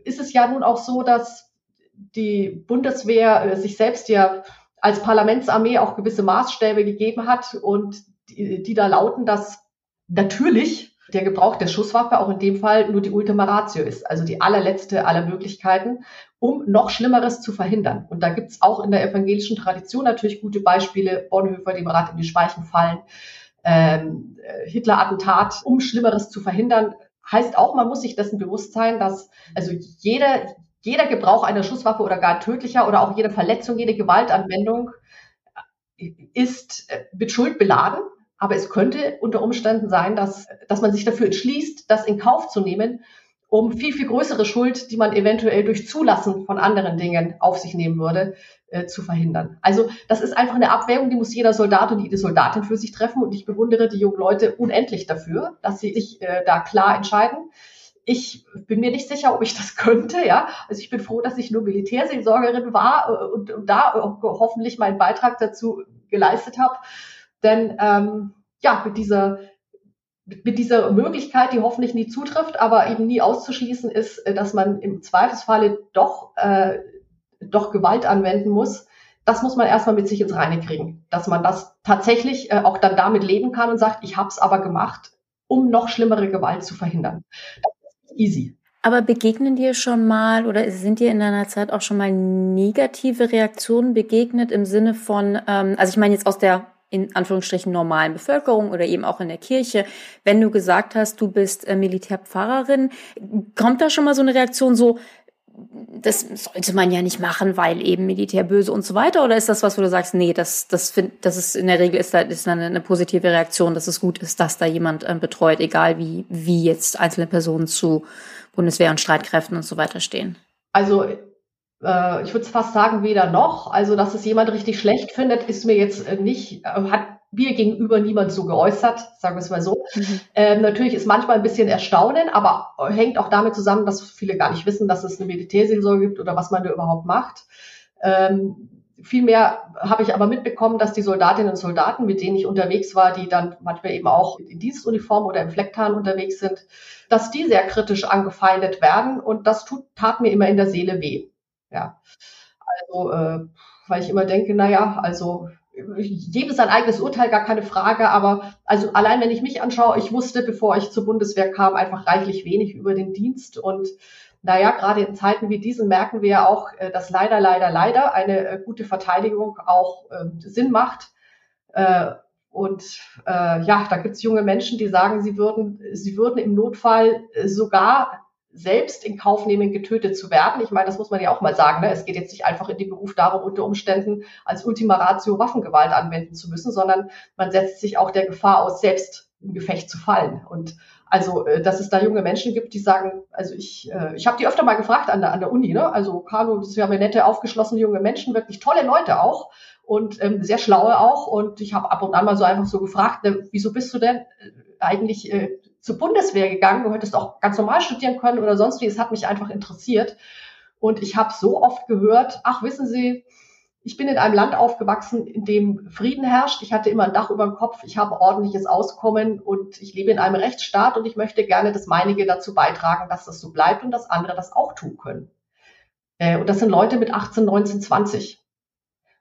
ist es ja nun auch so, dass die Bundeswehr äh, sich selbst ja als Parlamentsarmee auch gewisse Maßstäbe gegeben hat und die, die da lauten, dass natürlich der Gebrauch der Schusswaffe auch in dem Fall nur die Ultima Ratio ist, also die allerletzte aller Möglichkeiten, um noch Schlimmeres zu verhindern. Und da gibt's auch in der evangelischen Tradition natürlich gute Beispiele, Bonhoeffer, dem Rat in die Speichen fallen, ähm, Hitler-Attentat, um Schlimmeres zu verhindern, heißt auch, man muss sich dessen bewusst sein, dass also jeder, jeder Gebrauch einer Schusswaffe oder gar tödlicher oder auch jede Verletzung, jede Gewaltanwendung ist äh, mit Schuld beladen aber es könnte unter Umständen sein, dass, dass man sich dafür entschließt, das in Kauf zu nehmen, um viel, viel größere Schuld, die man eventuell durch Zulassen von anderen Dingen auf sich nehmen würde, äh, zu verhindern. Also das ist einfach eine Abwägung, die muss jeder Soldat und jede Soldatin für sich treffen. Und ich bewundere die jungen Leute unendlich dafür, dass sie sich äh, da klar entscheiden. Ich bin mir nicht sicher, ob ich das könnte, ja. Also ich bin froh, dass ich nur Militärseelsorgerin war äh, und, und da hoffentlich meinen Beitrag dazu geleistet habe. Denn ähm, ja, mit dieser mit dieser Möglichkeit, die hoffentlich nie zutrifft, aber eben nie auszuschließen ist, äh, dass man im Zweifelsfalle doch, äh, doch Gewalt anwenden muss. Das muss man erstmal mit sich ins Reine kriegen, dass man das tatsächlich äh, auch dann damit leben kann und sagt, ich habe es aber gemacht, um noch schlimmere Gewalt zu verhindern. Das ist easy. Aber begegnen dir schon mal oder sind dir in deiner Zeit auch schon mal negative Reaktionen begegnet im Sinne von, ähm, also ich meine jetzt aus der in Anführungsstrichen normalen Bevölkerung oder eben auch in der Kirche. Wenn du gesagt hast, du bist äh, Militärpfarrerin, kommt da schon mal so eine Reaktion so, das sollte man ja nicht machen, weil eben Militär böse und so weiter? Oder ist das was, wo du sagst, nee, das, das, find, das ist in der Regel ist da ist eine, eine positive Reaktion, dass es gut ist, dass da jemand ähm, betreut, egal wie, wie jetzt einzelne Personen zu Bundeswehr und Streitkräften und so weiter stehen? Also äh, ich würde fast sagen, weder noch. Also, dass es jemand richtig schlecht findet, ist mir jetzt äh, nicht, äh, hat mir gegenüber niemand so geäußert, sagen wir es mal so. Mhm. Ähm, natürlich ist manchmal ein bisschen Erstaunen, aber hängt auch damit zusammen, dass viele gar nicht wissen, dass es eine Militärseelsorge gibt oder was man da überhaupt macht. Ähm, Vielmehr habe ich aber mitbekommen, dass die Soldatinnen und Soldaten, mit denen ich unterwegs war, die dann manchmal eben auch in Dienstuniform oder im Flecktarn unterwegs sind, dass die sehr kritisch angefeindet werden und das tut, tat mir immer in der Seele weh. Ja, also äh, weil ich immer denke, naja, also jedem sein eigenes Urteil, gar keine Frage, aber also allein wenn ich mich anschaue, ich wusste, bevor ich zur Bundeswehr kam, einfach reichlich wenig über den Dienst und naja, gerade in Zeiten wie diesen merken wir ja auch, äh, dass leider, leider, leider eine äh, gute Verteidigung auch äh, Sinn macht. Äh, und äh, ja, da gibt es junge Menschen, die sagen, sie würden, sie würden im Notfall sogar selbst in Kauf nehmen, getötet zu werden. Ich meine, das muss man ja auch mal sagen. Ne? Es geht jetzt nicht einfach in dem Beruf darum, unter Umständen als Ultima Ratio Waffengewalt anwenden zu müssen, sondern man setzt sich auch der Gefahr aus, selbst im Gefecht zu fallen. Und also, äh, dass es da junge Menschen gibt, die sagen, also ich, äh, ich habe die öfter mal gefragt an der, an der Uni, ne? Also Carlo, das ja nette, aufgeschlossene junge Menschen, wirklich tolle Leute auch und ähm, sehr schlaue auch. Und ich habe ab und an mal so einfach so gefragt, ne, wieso bist du denn äh, eigentlich äh, zur Bundeswehr gegangen. Du hättest auch ganz normal studieren können oder sonst wie. Es hat mich einfach interessiert. Und ich habe so oft gehört, ach, wissen Sie, ich bin in einem Land aufgewachsen, in dem Frieden herrscht. Ich hatte immer ein Dach über dem Kopf. Ich habe ordentliches Auskommen und ich lebe in einem Rechtsstaat und ich möchte gerne das meinige dazu beitragen, dass das so bleibt und dass andere das auch tun können. Äh, und das sind Leute mit 18, 19, 20.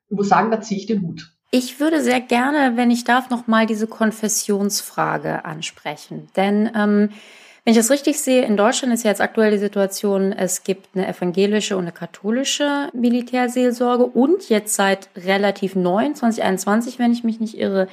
Ich muss sagen, da ziehe ich den Hut. Ich würde sehr gerne, wenn ich darf, noch mal diese Konfessionsfrage ansprechen. Denn ähm, wenn ich das richtig sehe, in Deutschland ist ja jetzt aktuell die Situation, es gibt eine evangelische und eine katholische Militärseelsorge und jetzt seit relativ neu, 2021, wenn ich mich nicht irre,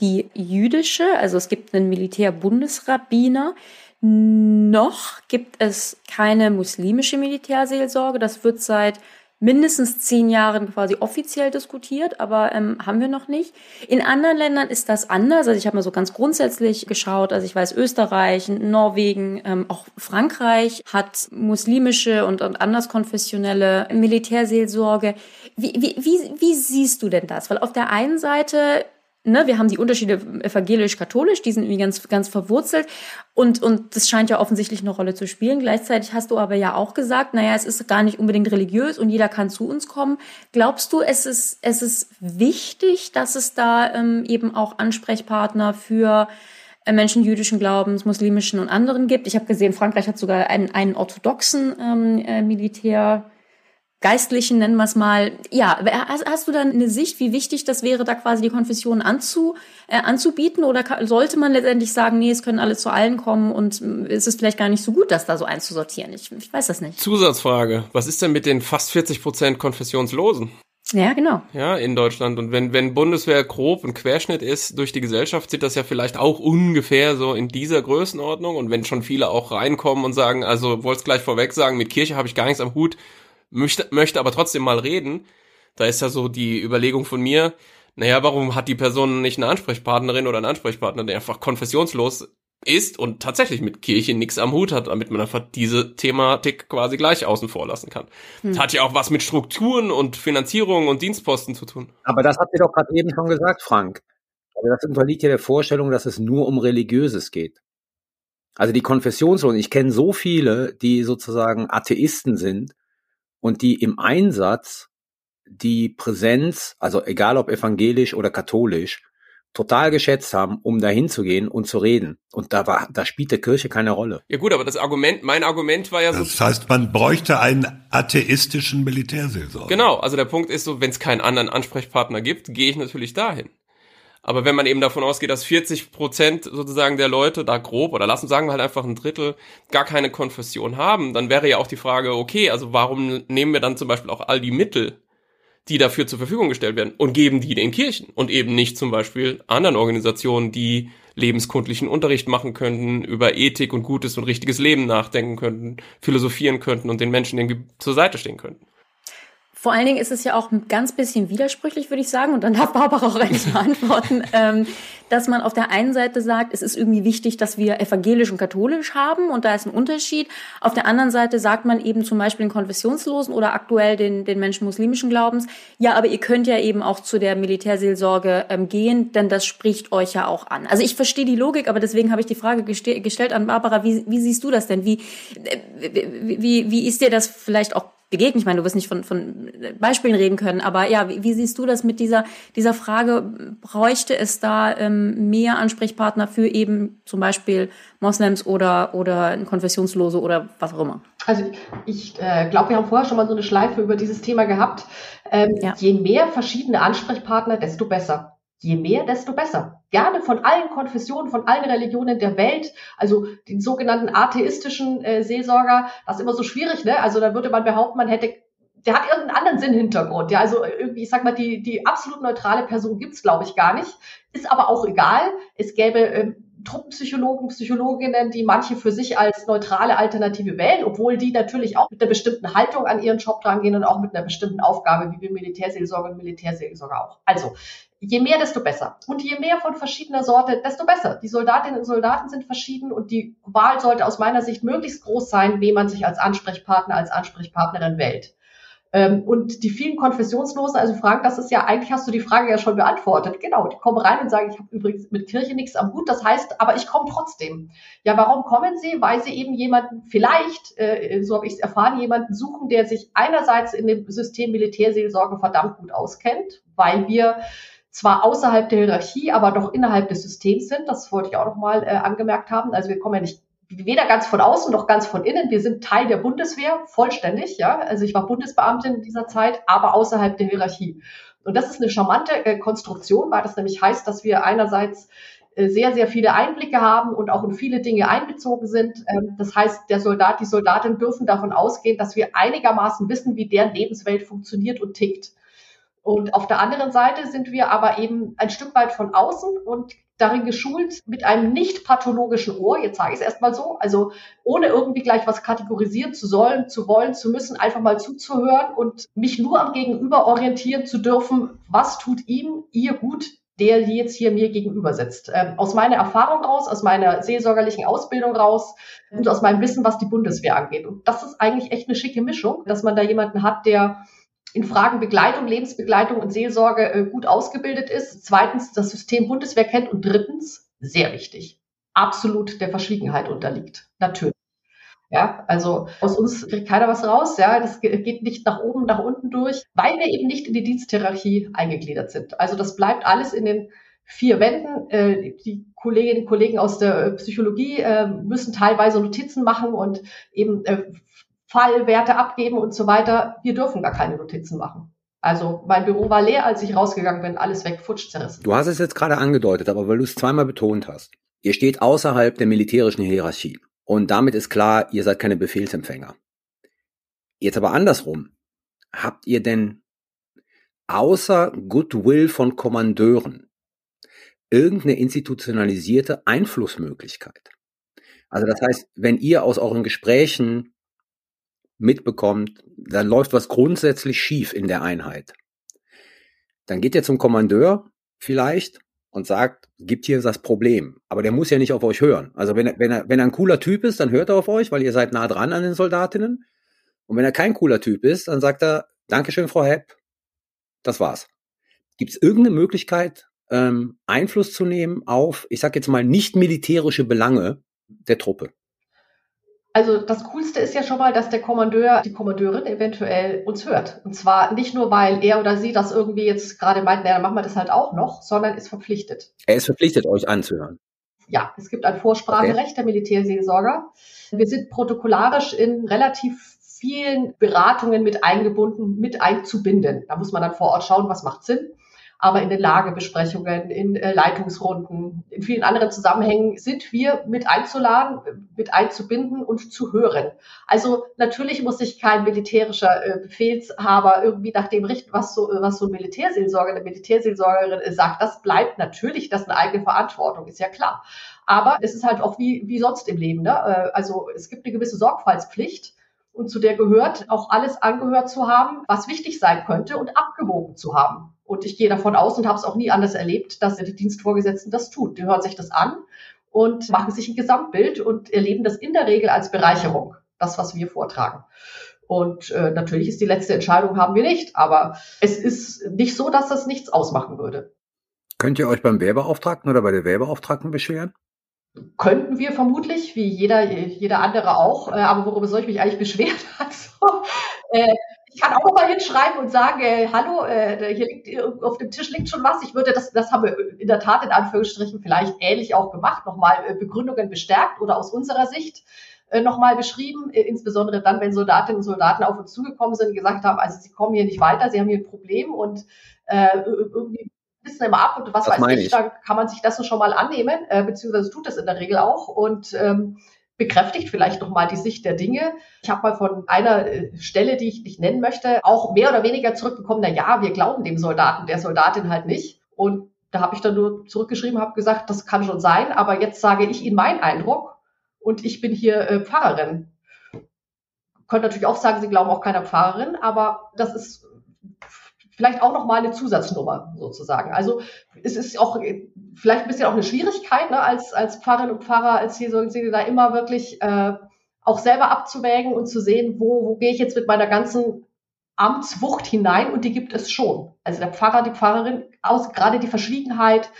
die jüdische. Also es gibt einen Militärbundesrabbiner. Noch gibt es keine muslimische Militärseelsorge. Das wird seit mindestens zehn Jahren quasi offiziell diskutiert, aber ähm, haben wir noch nicht. In anderen Ländern ist das anders. Also ich habe mal so ganz grundsätzlich geschaut. Also ich weiß, Österreich, Norwegen, ähm, auch Frankreich hat muslimische und, und anderskonfessionelle Militärseelsorge. Wie, wie, wie, wie siehst du denn das? Weil auf der einen Seite ne, wir haben die Unterschiede evangelisch-katholisch, die sind irgendwie ganz, ganz verwurzelt und, und das scheint ja offensichtlich eine Rolle zu spielen. Gleichzeitig hast du aber ja auch gesagt, naja, es ist gar nicht unbedingt religiös und jeder kann zu uns kommen. Glaubst du, es ist, es ist wichtig, dass es da ähm, eben auch Ansprechpartner für äh, Menschen jüdischen Glaubens, muslimischen und anderen gibt? Ich habe gesehen, Frankreich hat sogar einen, einen orthodoxen ähm, äh, Militär Geistlichen, nennen wir es mal. Ja, hast, hast, du dann eine Sicht, wie wichtig das wäre, da quasi die Konfession anzu, äh, anzubieten? Oder sollte man letztendlich sagen, nee, es können alle zu allen kommen und äh, ist es vielleicht gar nicht so gut, das da so einzusortieren? Ich, ich weiß das nicht. Zusatzfrage. Was ist denn mit den fast 40 Prozent Konfessionslosen? Ja, genau. Ja, in Deutschland. Und wenn, wenn Bundeswehr grob ein Querschnitt ist durch die Gesellschaft, sieht das ja vielleicht auch ungefähr so in dieser Größenordnung. Und wenn schon viele auch reinkommen und sagen, also wollte es gleich vorweg sagen, mit Kirche habe ich gar nichts am Hut, möchte, möchte aber trotzdem mal reden. Da ist ja so die Überlegung von mir, naja, warum hat die Person nicht eine Ansprechpartnerin oder einen Ansprechpartner, der einfach konfessionslos ist und tatsächlich mit Kirche nichts am Hut hat, damit man einfach diese Thematik quasi gleich außen vor lassen kann. Hm. Hat ja auch was mit Strukturen und Finanzierung und Dienstposten zu tun. Aber das hat ihr doch gerade eben schon gesagt, Frank. Also das unterliegt ja der Vorstellung, dass es nur um Religiöses geht. Also die Konfessionslosen, ich kenne so viele, die sozusagen Atheisten sind und die im Einsatz die Präsenz, also egal ob evangelisch oder katholisch, total geschätzt haben, um dahin zu gehen und zu reden. Und da war, da spielte Kirche keine Rolle. Ja gut, aber das Argument, mein Argument war ja so. Das heißt, man bräuchte einen atheistischen Militärseelsorger. Genau, also der Punkt ist so, wenn es keinen anderen Ansprechpartner gibt, gehe ich natürlich dahin. Aber wenn man eben davon ausgeht, dass 40 Prozent sozusagen der Leute da grob, oder lassen sagen wir halt einfach ein Drittel, gar keine Konfession haben, dann wäre ja auch die Frage, okay, also warum nehmen wir dann zum Beispiel auch all die Mittel, die dafür zur Verfügung gestellt werden und geben die den Kirchen und eben nicht zum Beispiel anderen Organisationen, die lebenskundlichen Unterricht machen könnten, über Ethik und gutes und richtiges Leben nachdenken könnten, philosophieren könnten und den Menschen irgendwie zur Seite stehen könnten. Vor allen Dingen ist es ja auch ein ganz bisschen widersprüchlich, würde ich sagen, und dann darf Barbara auch eigentlich beantworten, ähm, dass man auf der einen Seite sagt, es ist irgendwie wichtig, dass wir evangelisch und katholisch haben und da ist ein Unterschied. Auf der anderen Seite sagt man eben zum Beispiel den Konfessionslosen oder aktuell den, den Menschen muslimischen Glaubens, ja, aber ihr könnt ja eben auch zu der Militärseelsorge ähm, gehen, denn das spricht euch ja auch an. Also ich verstehe die Logik, aber deswegen habe ich die Frage geste gestellt an Barbara, wie, wie siehst du das denn? Wie, äh, wie, wie ist dir das vielleicht auch begegnen. Ich meine, du wirst nicht von, von Beispielen reden können, aber ja, wie, wie siehst du das mit dieser, dieser Frage? Bräuchte es da ähm, mehr Ansprechpartner für eben zum Beispiel Moslems oder, oder Konfessionslose oder was auch immer? Also ich äh, glaube, wir haben vorher schon mal so eine Schleife über dieses Thema gehabt. Ähm, ja. Je mehr verschiedene Ansprechpartner, desto besser je mehr, desto besser. Gerne von allen Konfessionen, von allen Religionen der Welt, also den sogenannten atheistischen äh, Seelsorger, das ist immer so schwierig, ne? Also da würde man behaupten, man hätte, der hat irgendeinen anderen Sinnhintergrund. Ja, also irgendwie, ich sag mal, die, die absolut neutrale Person gibt's, glaube ich, gar nicht. Ist aber auch egal. Es gäbe ähm, Truppenpsychologen, Psychologinnen, die manche für sich als neutrale Alternative wählen, obwohl die natürlich auch mit einer bestimmten Haltung an ihren Job drangehen und auch mit einer bestimmten Aufgabe, wie wir Militärseelsorger und Militärseelsorger auch. Also, je mehr, desto besser. Und je mehr von verschiedener Sorte, desto besser. Die Soldatinnen und Soldaten sind verschieden und die Wahl sollte aus meiner Sicht möglichst groß sein, wen man sich als Ansprechpartner, als Ansprechpartnerin wählt. Ähm, und die vielen Konfessionslosen, also Frank, das ist ja, eigentlich hast du die Frage ja schon beantwortet. Genau, die kommen rein und sagen, ich habe übrigens mit Kirche nichts am Hut. Das heißt, aber ich komme trotzdem. Ja, warum kommen sie? Weil sie eben jemanden, vielleicht, äh, so habe ich es erfahren, jemanden suchen, der sich einerseits in dem System Militärseelsorge verdammt gut auskennt, weil wir zwar außerhalb der Hierarchie, aber doch innerhalb des Systems sind. Das wollte ich auch noch mal äh, angemerkt haben. Also wir kommen ja nicht weder ganz von außen noch ganz von innen. Wir sind Teil der Bundeswehr, vollständig, ja. Also ich war Bundesbeamtin in dieser Zeit, aber außerhalb der Hierarchie. Und das ist eine charmante äh, Konstruktion, weil das nämlich heißt, dass wir einerseits äh, sehr, sehr viele Einblicke haben und auch in viele Dinge einbezogen sind. Ähm, das heißt, der Soldat, die Soldatin dürfen davon ausgehen, dass wir einigermaßen wissen, wie deren Lebenswelt funktioniert und tickt. Und auf der anderen Seite sind wir aber eben ein Stück weit von außen und darin geschult, mit einem nicht pathologischen Ohr, jetzt sage ich es erstmal so, also ohne irgendwie gleich was kategorisieren zu sollen, zu wollen, zu müssen, einfach mal zuzuhören und mich nur am Gegenüber orientieren zu dürfen, was tut ihm, ihr gut, der jetzt hier mir gegenüber sitzt. Ähm, aus meiner Erfahrung raus, aus meiner seelsorgerlichen Ausbildung raus und aus meinem Wissen, was die Bundeswehr angeht. Und das ist eigentlich echt eine schicke Mischung, dass man da jemanden hat, der in Fragen Begleitung, Lebensbegleitung und Seelsorge äh, gut ausgebildet ist. Zweitens, das System Bundeswehr kennt. Und drittens, sehr wichtig, absolut der Verschwiegenheit unterliegt. Natürlich. Ja, also aus uns kriegt keiner was raus. Ja, das geht nicht nach oben, nach unten durch, weil wir eben nicht in die Diensthierarchie eingegliedert sind. Also das bleibt alles in den vier Wänden. Äh, die Kolleginnen und Kollegen aus der Psychologie äh, müssen teilweise Notizen machen und eben äh, Fallwerte abgeben und so weiter. Wir dürfen gar keine Notizen machen. Also mein Büro war leer, als ich rausgegangen bin, alles weg, futsch zerrissen. Du hast es jetzt gerade angedeutet, aber weil du es zweimal betont hast. Ihr steht außerhalb der militärischen Hierarchie. Und damit ist klar, ihr seid keine Befehlsempfänger. Jetzt aber andersrum. Habt ihr denn außer Goodwill von Kommandeuren irgendeine institutionalisierte Einflussmöglichkeit? Also das heißt, wenn ihr aus euren Gesprächen mitbekommt, da läuft was grundsätzlich schief in der Einheit. Dann geht er zum Kommandeur vielleicht und sagt, gibt hier das Problem. Aber der muss ja nicht auf euch hören. Also wenn er, wenn er, wenn er ein cooler Typ ist, dann hört er auf euch, weil ihr seid nah dran an den Soldatinnen. Und wenn er kein cooler Typ ist, dann sagt er, Dankeschön, Frau Hepp, das war's. Gibt es irgendeine Möglichkeit, ähm, Einfluss zu nehmen auf, ich sag jetzt mal, nicht militärische Belange der Truppe? Also das Coolste ist ja schon mal, dass der Kommandeur, die Kommandeurin eventuell uns hört. Und zwar nicht nur, weil er oder sie das irgendwie jetzt gerade meint, naja, dann machen wir das halt auch noch, sondern ist verpflichtet. Er ist verpflichtet, euch anzuhören. Ja, es gibt ein Vorspracherecht okay. der Militärseelsorger. Wir sind protokollarisch in relativ vielen Beratungen mit eingebunden, mit einzubinden. Da muss man dann vor Ort schauen, was macht Sinn. Aber in den Lagebesprechungen, in äh, Leitungsrunden, in vielen anderen Zusammenhängen sind wir mit einzuladen, mit einzubinden und zu hören. Also natürlich muss sich kein militärischer äh, Befehlshaber irgendwie nach dem richten, was so, was so ein Militärseelsorger, eine Militärseelsorgerin äh, sagt. Das bleibt natürlich, das ist eine eigene Verantwortung, ist ja klar. Aber es ist halt auch wie, wie sonst im Leben. Ne? Äh, also es gibt eine gewisse Sorgfaltspflicht und zu der gehört auch alles angehört zu haben, was wichtig sein könnte und abgewogen zu haben. Und ich gehe davon aus und habe es auch nie anders erlebt, dass die Dienstvorgesetzten das tun. Die hören sich das an und machen sich ein Gesamtbild und erleben das in der Regel als Bereicherung, das, was wir vortragen. Und äh, natürlich ist die letzte Entscheidung haben wir nicht, aber es ist nicht so, dass das nichts ausmachen würde. Könnt ihr euch beim Wehrbeauftragten oder bei der Wehrbeauftragten beschweren? Könnten wir vermutlich, wie jeder, jeder andere auch, äh, aber worüber soll ich mich eigentlich beschweren? Also, äh, ich kann auch mal hinschreiben und sagen, äh, hallo, äh, hier liegt, auf dem Tisch liegt schon was. Ich würde das, das haben wir in der Tat in Anführungsstrichen vielleicht ähnlich auch gemacht, nochmal äh, Begründungen bestärkt oder aus unserer Sicht äh, nochmal beschrieben, äh, insbesondere dann, wenn Soldatinnen und Soldaten auf uns zugekommen sind und gesagt haben, also sie kommen hier nicht weiter, sie haben hier ein Problem und äh, irgendwie wissen immer ab und was das weiß ich, ich, dann kann man sich das schon mal annehmen, äh, beziehungsweise tut das in der Regel auch und ähm, bekräftigt vielleicht nochmal die Sicht der Dinge. Ich habe mal von einer äh, Stelle, die ich nicht nennen möchte, auch mehr oder weniger zurückbekommen, na ja, wir glauben dem Soldaten, der Soldatin halt nicht. Und da habe ich dann nur zurückgeschrieben, habe gesagt, das kann schon sein, aber jetzt sage ich Ihnen meinen Eindruck und ich bin hier äh, Pfarrerin. Können natürlich auch sagen, Sie glauben auch keiner Pfarrerin, aber das ist vielleicht auch noch mal eine Zusatznummer sozusagen. Also es ist auch vielleicht ein bisschen auch eine Schwierigkeit, ne, als, als Pfarrerin und Pfarrer, als hier so da immer wirklich äh, auch selber abzuwägen und zu sehen, wo, wo gehe ich jetzt mit meiner ganzen Amtswucht hinein und die gibt es schon. Also der Pfarrer, die Pfarrerin, aus, gerade die Verschwiegenheit,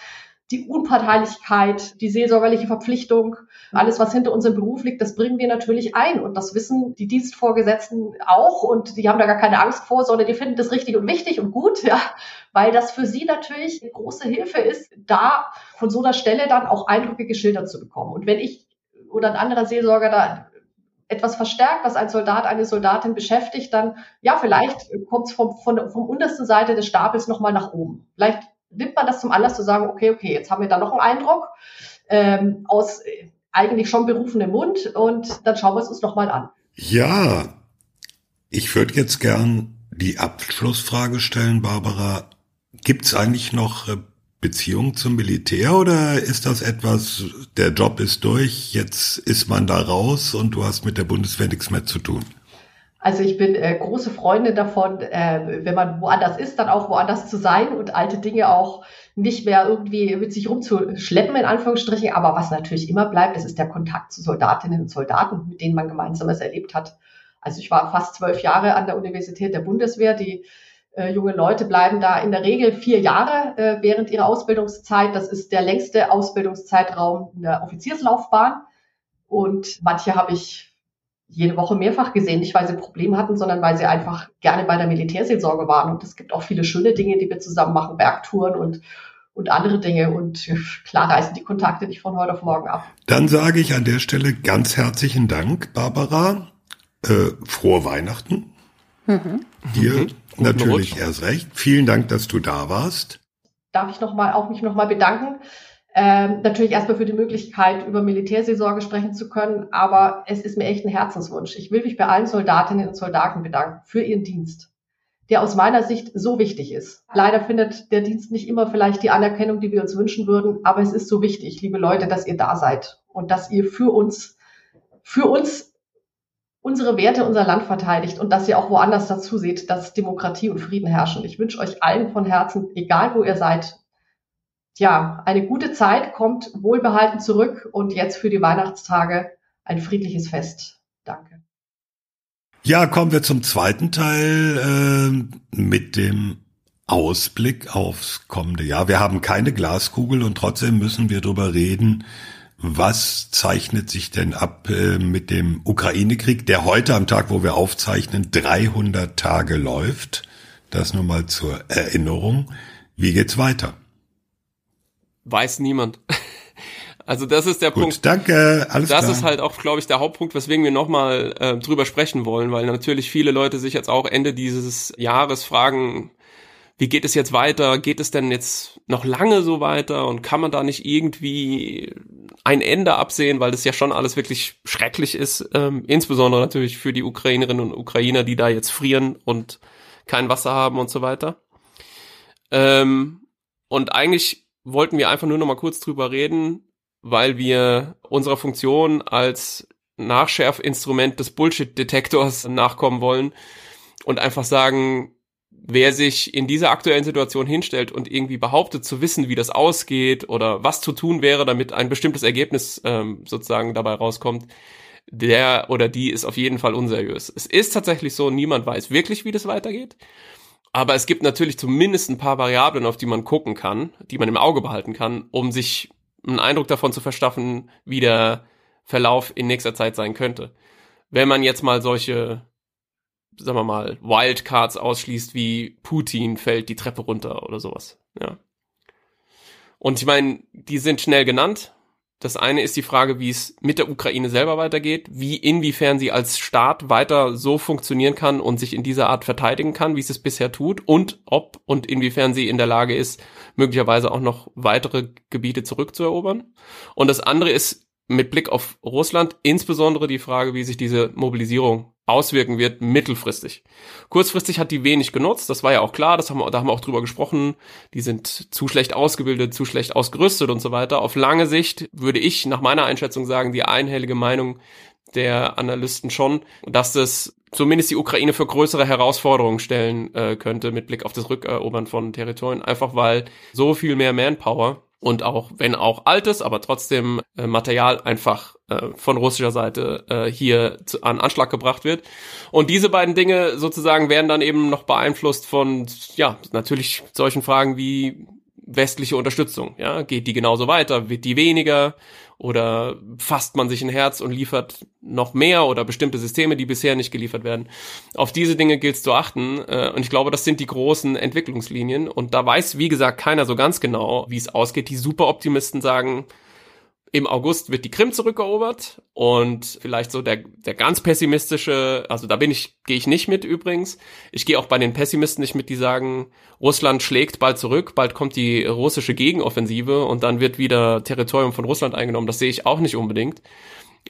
die Unparteilichkeit, die seelsorgerliche Verpflichtung, alles, was hinter unserem Beruf liegt, das bringen wir natürlich ein. Und das wissen die Dienstvorgesetzten auch. Und die haben da gar keine Angst vor, sondern die finden das richtig und wichtig und gut, ja, weil das für sie natürlich eine große Hilfe ist, da von so einer Stelle dann auch Eindrücke geschildert zu bekommen. Und wenn ich oder ein anderer Seelsorger da etwas verstärkt, was ein Soldat, eine Soldatin beschäftigt, dann ja, vielleicht kommt es vom, von, vom untersten Seite des Stapels nochmal nach oben. Vielleicht nimmt man das zum Anlass zu sagen, okay, okay, jetzt haben wir da noch einen Eindruck ähm, aus äh, eigentlich schon berufenem Mund und dann schauen wir es uns nochmal an. Ja, ich würde jetzt gern die Abschlussfrage stellen, Barbara. Gibt es eigentlich noch äh, Beziehung zum Militär oder ist das etwas, der Job ist durch, jetzt ist man da raus und du hast mit der Bundeswehr nichts mehr zu tun? Also ich bin äh, große Freundin davon, äh, wenn man woanders ist, dann auch woanders zu sein und alte Dinge auch nicht mehr irgendwie mit sich rumzuschleppen, in Anführungsstrichen. Aber was natürlich immer bleibt, das ist der Kontakt zu Soldatinnen und Soldaten, mit denen man gemeinsames erlebt hat. Also ich war fast zwölf Jahre an der Universität der Bundeswehr. Die äh, junge Leute bleiben da in der Regel vier Jahre äh, während ihrer Ausbildungszeit. Das ist der längste Ausbildungszeitraum in der Offizierslaufbahn. Und manche habe ich jede Woche mehrfach gesehen, nicht weil sie Probleme hatten, sondern weil sie einfach gerne bei der Militärseelsorge waren. Und es gibt auch viele schöne Dinge, die wir zusammen machen, Bergtouren und und andere Dinge. Und klar reißen die Kontakte nicht von heute auf morgen ab. Dann sage ich an der Stelle ganz herzlichen Dank, Barbara. Äh, frohe Weihnachten. Mhm. Dir mhm. natürlich erst recht. Vielen Dank, dass du da warst. Darf ich noch mal, auch mich nochmal bedanken ähm, natürlich erstmal für die Möglichkeit, über Militärseelsorge sprechen zu können, aber es ist mir echt ein Herzenswunsch. Ich will mich bei allen Soldatinnen und Soldaten bedanken für ihren Dienst, der aus meiner Sicht so wichtig ist. Leider findet der Dienst nicht immer vielleicht die Anerkennung, die wir uns wünschen würden, aber es ist so wichtig, liebe Leute, dass ihr da seid und dass ihr für uns, für uns unsere Werte, unser Land verteidigt und dass ihr auch woanders dazu seht, dass Demokratie und Frieden herrschen. Ich wünsche euch allen von Herzen, egal wo ihr seid, ja, eine gute Zeit kommt wohlbehalten zurück und jetzt für die Weihnachtstage ein friedliches Fest. Danke. Ja, kommen wir zum zweiten Teil äh, mit dem Ausblick aufs kommende Jahr. Wir haben keine Glaskugel und trotzdem müssen wir darüber reden, was zeichnet sich denn ab äh, mit dem Ukraine-Krieg, der heute am Tag, wo wir aufzeichnen, 300 Tage läuft. Das nur mal zur Erinnerung. Wie geht's weiter? Weiß niemand. Also das ist der Gut, Punkt. Danke, alles Das klar. ist halt auch, glaube ich, der Hauptpunkt, weswegen wir nochmal äh, drüber sprechen wollen, weil natürlich viele Leute sich jetzt auch Ende dieses Jahres fragen, wie geht es jetzt weiter? Geht es denn jetzt noch lange so weiter? Und kann man da nicht irgendwie ein Ende absehen, weil das ja schon alles wirklich schrecklich ist, ähm, insbesondere natürlich für die Ukrainerinnen und Ukrainer, die da jetzt frieren und kein Wasser haben und so weiter. Ähm, und eigentlich wollten wir einfach nur noch mal kurz drüber reden, weil wir unserer Funktion als Nachschärfinstrument des Bullshit-Detektors nachkommen wollen und einfach sagen, wer sich in dieser aktuellen Situation hinstellt und irgendwie behauptet zu wissen, wie das ausgeht oder was zu tun wäre, damit ein bestimmtes Ergebnis ähm, sozusagen dabei rauskommt, der oder die ist auf jeden Fall unseriös. Es ist tatsächlich so, niemand weiß wirklich, wie das weitergeht. Aber es gibt natürlich zumindest ein paar Variablen, auf die man gucken kann, die man im Auge behalten kann, um sich einen Eindruck davon zu verschaffen, wie der Verlauf in nächster Zeit sein könnte. Wenn man jetzt mal solche sagen wir mal, Wildcards ausschließt, wie Putin fällt die Treppe runter oder sowas. Ja. Und ich meine, die sind schnell genannt. Das eine ist die Frage, wie es mit der Ukraine selber weitergeht, wie inwiefern sie als Staat weiter so funktionieren kann und sich in dieser Art verteidigen kann, wie es es bisher tut, und ob und inwiefern sie in der Lage ist, möglicherweise auch noch weitere Gebiete zurückzuerobern. Und das andere ist mit Blick auf Russland insbesondere die Frage, wie sich diese Mobilisierung auswirken wird mittelfristig. Kurzfristig hat die wenig genutzt, das war ja auch klar, das haben wir, da haben wir auch drüber gesprochen. Die sind zu schlecht ausgebildet, zu schlecht ausgerüstet und so weiter. Auf lange Sicht würde ich nach meiner Einschätzung sagen, die einhellige Meinung der Analysten schon, dass es zumindest die Ukraine für größere Herausforderungen stellen äh, könnte mit Blick auf das Rückerobern von Territorien, einfach weil so viel mehr Manpower und auch, wenn auch altes, aber trotzdem äh, Material einfach äh, von russischer Seite äh, hier zu, an Anschlag gebracht wird. Und diese beiden Dinge sozusagen werden dann eben noch beeinflusst von, ja, natürlich solchen Fragen wie westliche Unterstützung. Ja, geht die genauso weiter? Wird die weniger? Oder fasst man sich ein Herz und liefert noch mehr oder bestimmte Systeme, die bisher nicht geliefert werden? Auf diese Dinge gilt es zu achten. Äh, und ich glaube, das sind die großen Entwicklungslinien. Und da weiß, wie gesagt, keiner so ganz genau, wie es ausgeht. Die Superoptimisten sagen, im August wird die Krim zurückerobert und vielleicht so der, der ganz pessimistische, also da bin ich, gehe ich nicht mit übrigens. Ich gehe auch bei den Pessimisten nicht mit, die sagen, Russland schlägt bald zurück, bald kommt die russische Gegenoffensive und dann wird wieder Territorium von Russland eingenommen. Das sehe ich auch nicht unbedingt.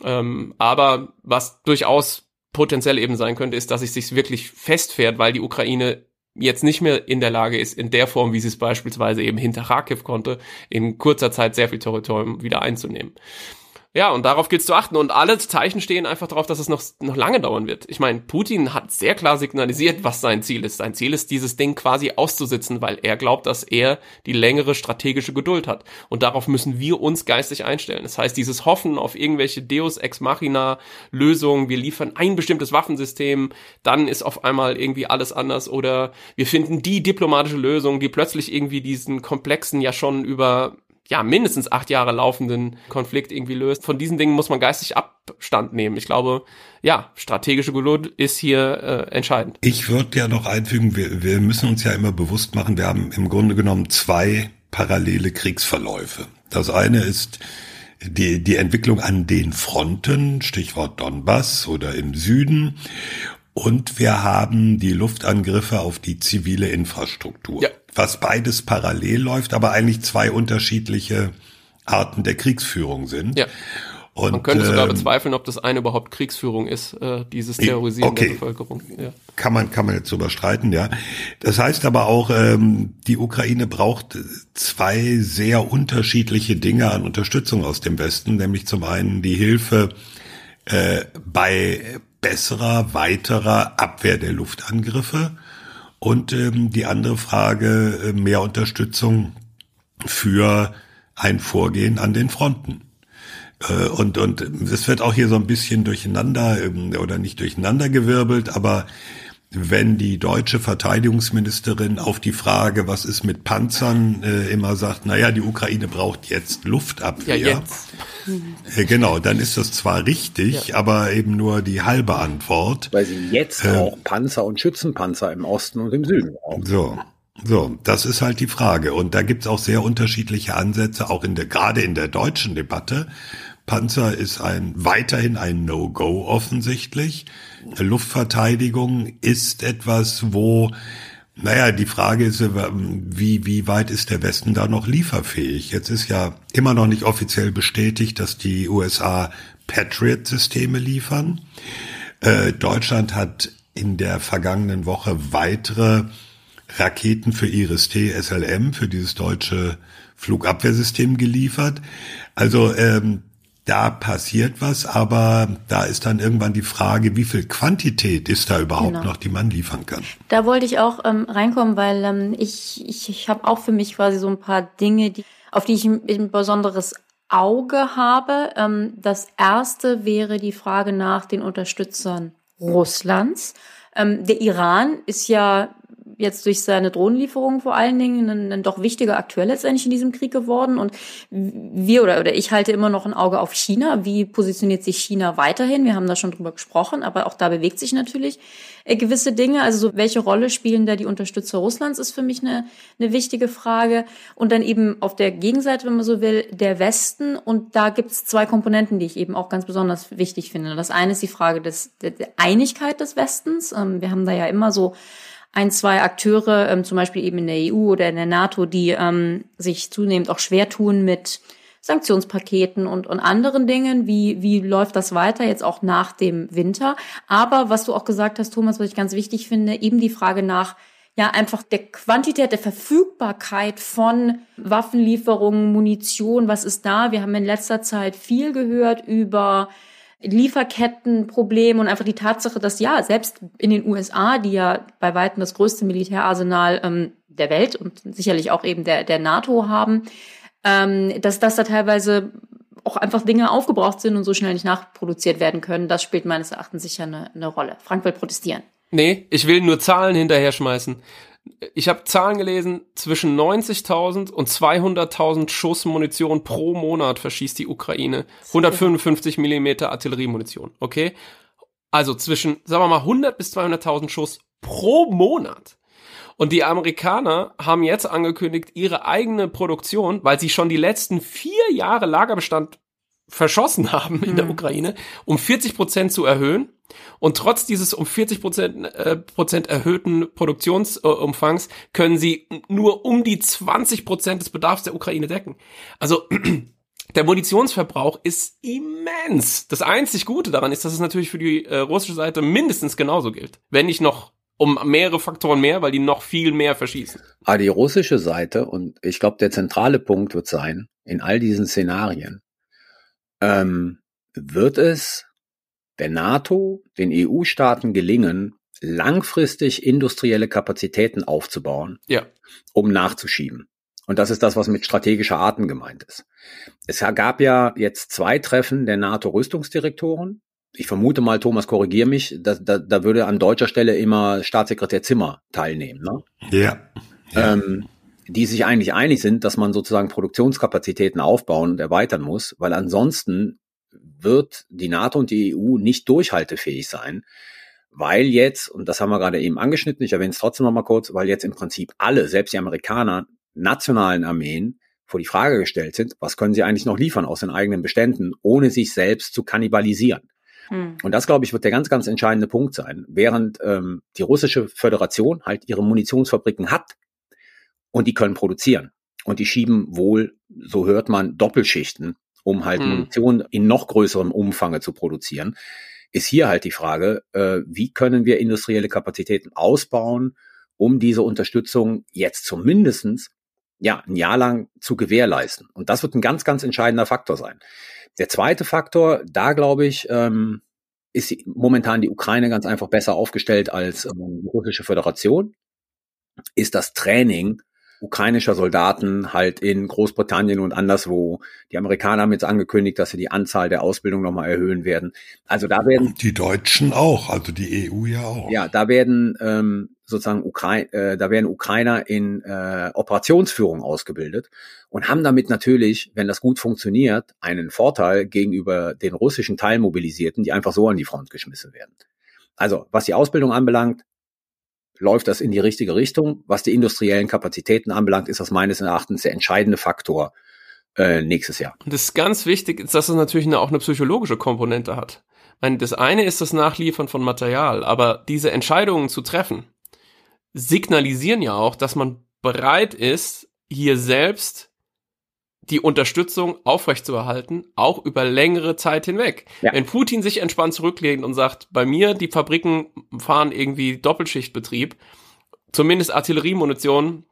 Ähm, aber was durchaus potenziell eben sein könnte, ist, dass es sich wirklich festfährt, weil die Ukraine jetzt nicht mehr in der Lage ist, in der Form, wie sie es beispielsweise eben hinter Kharkiv konnte, in kurzer Zeit sehr viel Territorium wieder einzunehmen. Ja, und darauf gilt zu achten. Und alle Zeichen stehen einfach darauf, dass es noch, noch lange dauern wird. Ich meine, Putin hat sehr klar signalisiert, was sein Ziel ist. Sein Ziel ist, dieses Ding quasi auszusitzen, weil er glaubt, dass er die längere strategische Geduld hat. Und darauf müssen wir uns geistig einstellen. Das heißt, dieses Hoffen auf irgendwelche Deus Ex Machina Lösungen, wir liefern ein bestimmtes Waffensystem, dann ist auf einmal irgendwie alles anders oder wir finden die diplomatische Lösung, die plötzlich irgendwie diesen komplexen, ja schon über ja, mindestens acht Jahre laufenden Konflikt irgendwie löst. Von diesen Dingen muss man geistig Abstand nehmen. Ich glaube, ja, strategische Geduld ist hier äh, entscheidend. Ich würde ja noch einfügen, wir, wir müssen uns ja immer bewusst machen, wir haben im Grunde genommen zwei parallele Kriegsverläufe. Das eine ist die, die Entwicklung an den Fronten, Stichwort Donbass oder im Süden. Und wir haben die Luftangriffe auf die zivile Infrastruktur. Ja was beides parallel läuft, aber eigentlich zwei unterschiedliche Arten der Kriegsführung sind. Ja. Und, Man könnte sogar ähm, bezweifeln, ob das eine überhaupt Kriegsführung ist, äh, dieses Terrorisieren okay. der Bevölkerung. Ja. Kann man kann man jetzt drüber streiten, ja. Das heißt aber auch, ähm, die Ukraine braucht zwei sehr unterschiedliche Dinge an Unterstützung aus dem Westen, nämlich zum einen die Hilfe äh, bei besserer, weiterer Abwehr der Luftangriffe und ähm, die andere Frage, äh, mehr Unterstützung für ein Vorgehen an den Fronten. Äh, und, und es wird auch hier so ein bisschen durcheinander ähm, oder nicht durcheinander gewirbelt, aber wenn die deutsche Verteidigungsministerin auf die Frage, was ist mit Panzern, äh, immer sagt, naja, die Ukraine braucht jetzt Luftabwehr. Ja, jetzt. Äh, genau, dann ist das zwar richtig, ja. aber eben nur die halbe Antwort. Weil sie jetzt äh, auch Panzer und Schützenpanzer im Osten und im Süden brauchen. So. So, das ist halt die Frage. Und da gibt's auch sehr unterschiedliche Ansätze, auch in der, gerade in der deutschen Debatte. Panzer ist ein, weiterhin ein No-Go offensichtlich. Luftverteidigung ist etwas, wo Naja, die Frage ist, wie, wie weit ist der Westen da noch lieferfähig? Jetzt ist ja immer noch nicht offiziell bestätigt, dass die USA Patriot-Systeme liefern. Äh, Deutschland hat in der vergangenen Woche weitere Raketen für Iris-T SLM, für dieses deutsche Flugabwehrsystem geliefert. Also ähm, da passiert was, aber da ist dann irgendwann die Frage, wie viel Quantität ist da überhaupt genau. noch, die man liefern kann. Da wollte ich auch ähm, reinkommen, weil ähm, ich, ich, ich habe auch für mich quasi so ein paar Dinge, die, auf die ich ein, ein besonderes Auge habe. Ähm, das erste wäre die Frage nach den Unterstützern Russlands. Ähm, der Iran ist ja jetzt durch seine Drohnenlieferungen vor allen Dingen ein, ein, doch wichtiger Akteur letztendlich in diesem Krieg geworden. Und wir oder, oder ich halte immer noch ein Auge auf China. Wie positioniert sich China weiterhin? Wir haben da schon drüber gesprochen, aber auch da bewegt sich natürlich äh, gewisse Dinge. Also so, welche Rolle spielen da die Unterstützer Russlands, ist für mich eine, eine wichtige Frage. Und dann eben auf der Gegenseite, wenn man so will, der Westen. Und da gibt es zwei Komponenten, die ich eben auch ganz besonders wichtig finde. Das eine ist die Frage des, der Einigkeit des Westens. Ähm, wir haben da ja immer so ein, zwei Akteure, ähm, zum Beispiel eben in der EU oder in der NATO, die ähm, sich zunehmend auch schwer tun mit Sanktionspaketen und, und anderen Dingen. Wie, wie läuft das weiter jetzt auch nach dem Winter? Aber was du auch gesagt hast, Thomas, was ich ganz wichtig finde, eben die Frage nach ja einfach der Quantität, der Verfügbarkeit von Waffenlieferungen, Munition, was ist da? Wir haben in letzter Zeit viel gehört über Lieferkettenproblem und einfach die Tatsache, dass ja, selbst in den USA, die ja bei weitem das größte Militärarsenal ähm, der Welt und sicherlich auch eben der, der NATO haben, ähm, dass, dass da teilweise auch einfach Dinge aufgebraucht sind und so schnell nicht nachproduziert werden können, das spielt meines Erachtens sicher eine, eine Rolle. Frank will protestieren. Nee, ich will nur Zahlen hinterher schmeißen ich habe Zahlen gelesen, zwischen 90.000 und 200.000 Schuss Munition pro Monat verschießt die Ukraine. 155 Millimeter Artilleriemunition, okay? Also zwischen, sagen wir mal, 100 bis 200.000 Schuss pro Monat. Und die Amerikaner haben jetzt angekündigt, ihre eigene Produktion, weil sie schon die letzten vier Jahre Lagerbestand verschossen haben in der mhm. Ukraine, um 40 Prozent zu erhöhen. Und trotz dieses um 40 Prozent, äh, Prozent erhöhten Produktionsumfangs können sie nur um die 20 Prozent des Bedarfs der Ukraine decken. Also der Munitionsverbrauch ist immens. Das einzig Gute daran ist, dass es natürlich für die äh, russische Seite mindestens genauso gilt, wenn nicht noch um mehrere Faktoren mehr, weil die noch viel mehr verschießen. Aber die russische Seite, und ich glaube, der zentrale Punkt wird sein, in all diesen Szenarien, ähm, wird es der NATO, den EU-Staaten gelingen, langfristig industrielle Kapazitäten aufzubauen, ja. um nachzuschieben. Und das ist das, was mit strategischer Arten gemeint ist. Es gab ja jetzt zwei Treffen der NATO-Rüstungsdirektoren. Ich vermute mal, Thomas, korrigier mich, da, da, da würde an deutscher Stelle immer Staatssekretär Zimmer teilnehmen. Ne? Ja. ja. Ähm, die sich eigentlich einig sind, dass man sozusagen Produktionskapazitäten aufbauen und erweitern muss, weil ansonsten wird die NATO und die EU nicht durchhaltefähig sein, weil jetzt, und das haben wir gerade eben angeschnitten, ich erwähne es trotzdem noch mal kurz, weil jetzt im Prinzip alle, selbst die Amerikaner, nationalen Armeen vor die Frage gestellt sind, was können sie eigentlich noch liefern aus den eigenen Beständen, ohne sich selbst zu kannibalisieren. Hm. Und das, glaube ich, wird der ganz, ganz entscheidende Punkt sein. Während ähm, die russische Föderation halt ihre Munitionsfabriken hat, und die können produzieren. Und die schieben wohl, so hört man, Doppelschichten, um halt hm. Munition in noch größerem Umfange zu produzieren. Ist hier halt die Frage, äh, wie können wir industrielle Kapazitäten ausbauen, um diese Unterstützung jetzt zumindestens ja, ein Jahr lang zu gewährleisten. Und das wird ein ganz, ganz entscheidender Faktor sein. Der zweite Faktor, da glaube ich, ähm, ist momentan die Ukraine ganz einfach besser aufgestellt als ähm, die russische Föderation, ist das Training ukrainischer Soldaten halt in Großbritannien und anderswo. Die Amerikaner haben jetzt angekündigt, dass sie die Anzahl der Ausbildung nochmal erhöhen werden. Also da werden die Deutschen auch, also die EU ja auch. Ja, da werden ähm, sozusagen Ukraine, äh, da werden Ukrainer in äh, Operationsführung ausgebildet und haben damit natürlich, wenn das gut funktioniert, einen Vorteil gegenüber den russischen Teilmobilisierten, die einfach so an die Front geschmissen werden. Also was die Ausbildung anbelangt, läuft das in die richtige Richtung. Was die industriellen Kapazitäten anbelangt, ist das meines Erachtens der entscheidende Faktor äh, nächstes Jahr. Und das ist ganz wichtig, dass es natürlich eine, auch eine psychologische Komponente hat. Meine, das eine ist das Nachliefern von Material, aber diese Entscheidungen zu treffen, signalisieren ja auch, dass man bereit ist, hier selbst die Unterstützung aufrechtzuerhalten, auch über längere Zeit hinweg. Ja. Wenn Putin sich entspannt zurücklehnt und sagt, bei mir, die Fabriken fahren irgendwie Doppelschichtbetrieb, zumindest Artilleriemunition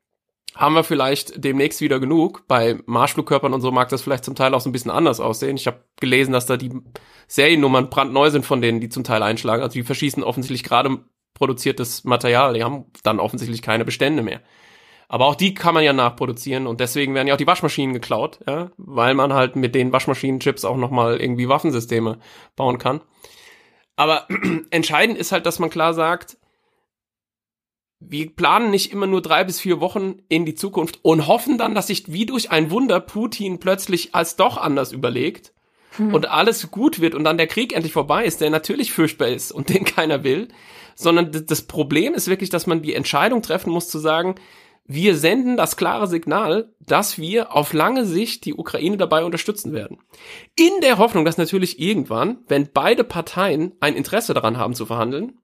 haben wir vielleicht demnächst wieder genug. Bei Marschflugkörpern und so mag das vielleicht zum Teil auch so ein bisschen anders aussehen. Ich habe gelesen, dass da die Seriennummern brandneu sind von denen, die zum Teil einschlagen. Also die verschießen offensichtlich gerade produziertes Material. Die haben dann offensichtlich keine Bestände mehr. Aber auch die kann man ja nachproduzieren und deswegen werden ja auch die Waschmaschinen geklaut, ja, weil man halt mit den Waschmaschinenchips auch nochmal irgendwie Waffensysteme bauen kann. Aber entscheidend ist halt, dass man klar sagt, wir planen nicht immer nur drei bis vier Wochen in die Zukunft und hoffen dann, dass sich wie durch ein Wunder Putin plötzlich als doch anders überlegt hm. und alles gut wird und dann der Krieg endlich vorbei ist, der natürlich furchtbar ist und den keiner will, sondern das Problem ist wirklich, dass man die Entscheidung treffen muss zu sagen, wir senden das klare Signal, dass wir auf lange Sicht die Ukraine dabei unterstützen werden. In der Hoffnung, dass natürlich irgendwann, wenn beide Parteien ein Interesse daran haben zu verhandeln,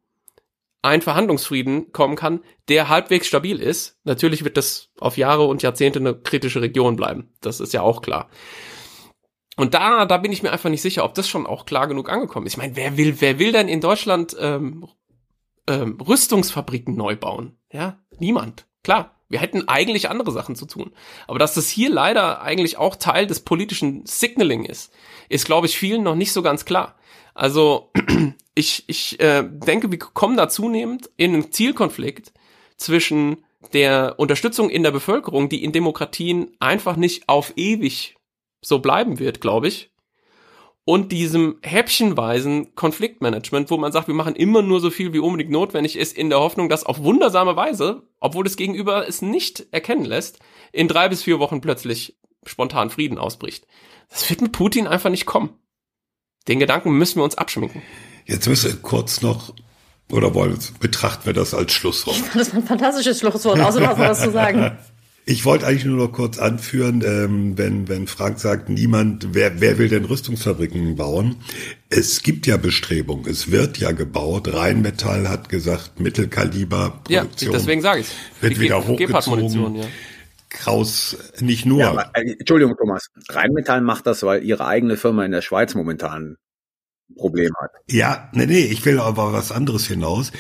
ein Verhandlungsfrieden kommen kann, der halbwegs stabil ist. Natürlich wird das auf Jahre und Jahrzehnte eine kritische Region bleiben. Das ist ja auch klar. Und da, da bin ich mir einfach nicht sicher, ob das schon auch klar genug angekommen ist. Ich meine, wer will, wer will denn in Deutschland ähm, ähm, Rüstungsfabriken neu bauen? Ja, niemand. Klar, wir hätten eigentlich andere Sachen zu tun. Aber dass das hier leider eigentlich auch Teil des politischen Signaling ist, ist, glaube ich, vielen noch nicht so ganz klar. Also ich, ich äh, denke, wir kommen da zunehmend in einen Zielkonflikt zwischen der Unterstützung in der Bevölkerung, die in Demokratien einfach nicht auf ewig so bleiben wird, glaube ich, und diesem häppchenweisen Konfliktmanagement, wo man sagt, wir machen immer nur so viel, wie unbedingt notwendig ist, in der Hoffnung, dass auf wundersame Weise, obwohl das Gegenüber es nicht erkennen lässt, in drei bis vier Wochen plötzlich spontan Frieden ausbricht. Das wird mit Putin einfach nicht kommen. Den Gedanken müssen wir uns abschminken. Jetzt müssen wir kurz noch, oder wollen, betrachten wir das als Schlusswort? Das war ein fantastisches Schlusswort, außer du hast was zu sagen. Ich wollte eigentlich nur noch kurz anführen, ähm, wenn, wenn Frank sagt, niemand, wer, wer will denn Rüstungsfabriken bauen? Es gibt ja Bestrebungen, es wird ja gebaut. Rheinmetall hat gesagt, Mittelkaliber Produktion. Ja, deswegen sage ich Wird wieder hochgezogen. Ja. Kraus nicht nur. Ja, aber, äh, Entschuldigung, Thomas. Rheinmetall macht das, weil ihre eigene Firma in der Schweiz momentan Problem hat. Ja, nee, nee, ich will aber was anderes hinaus.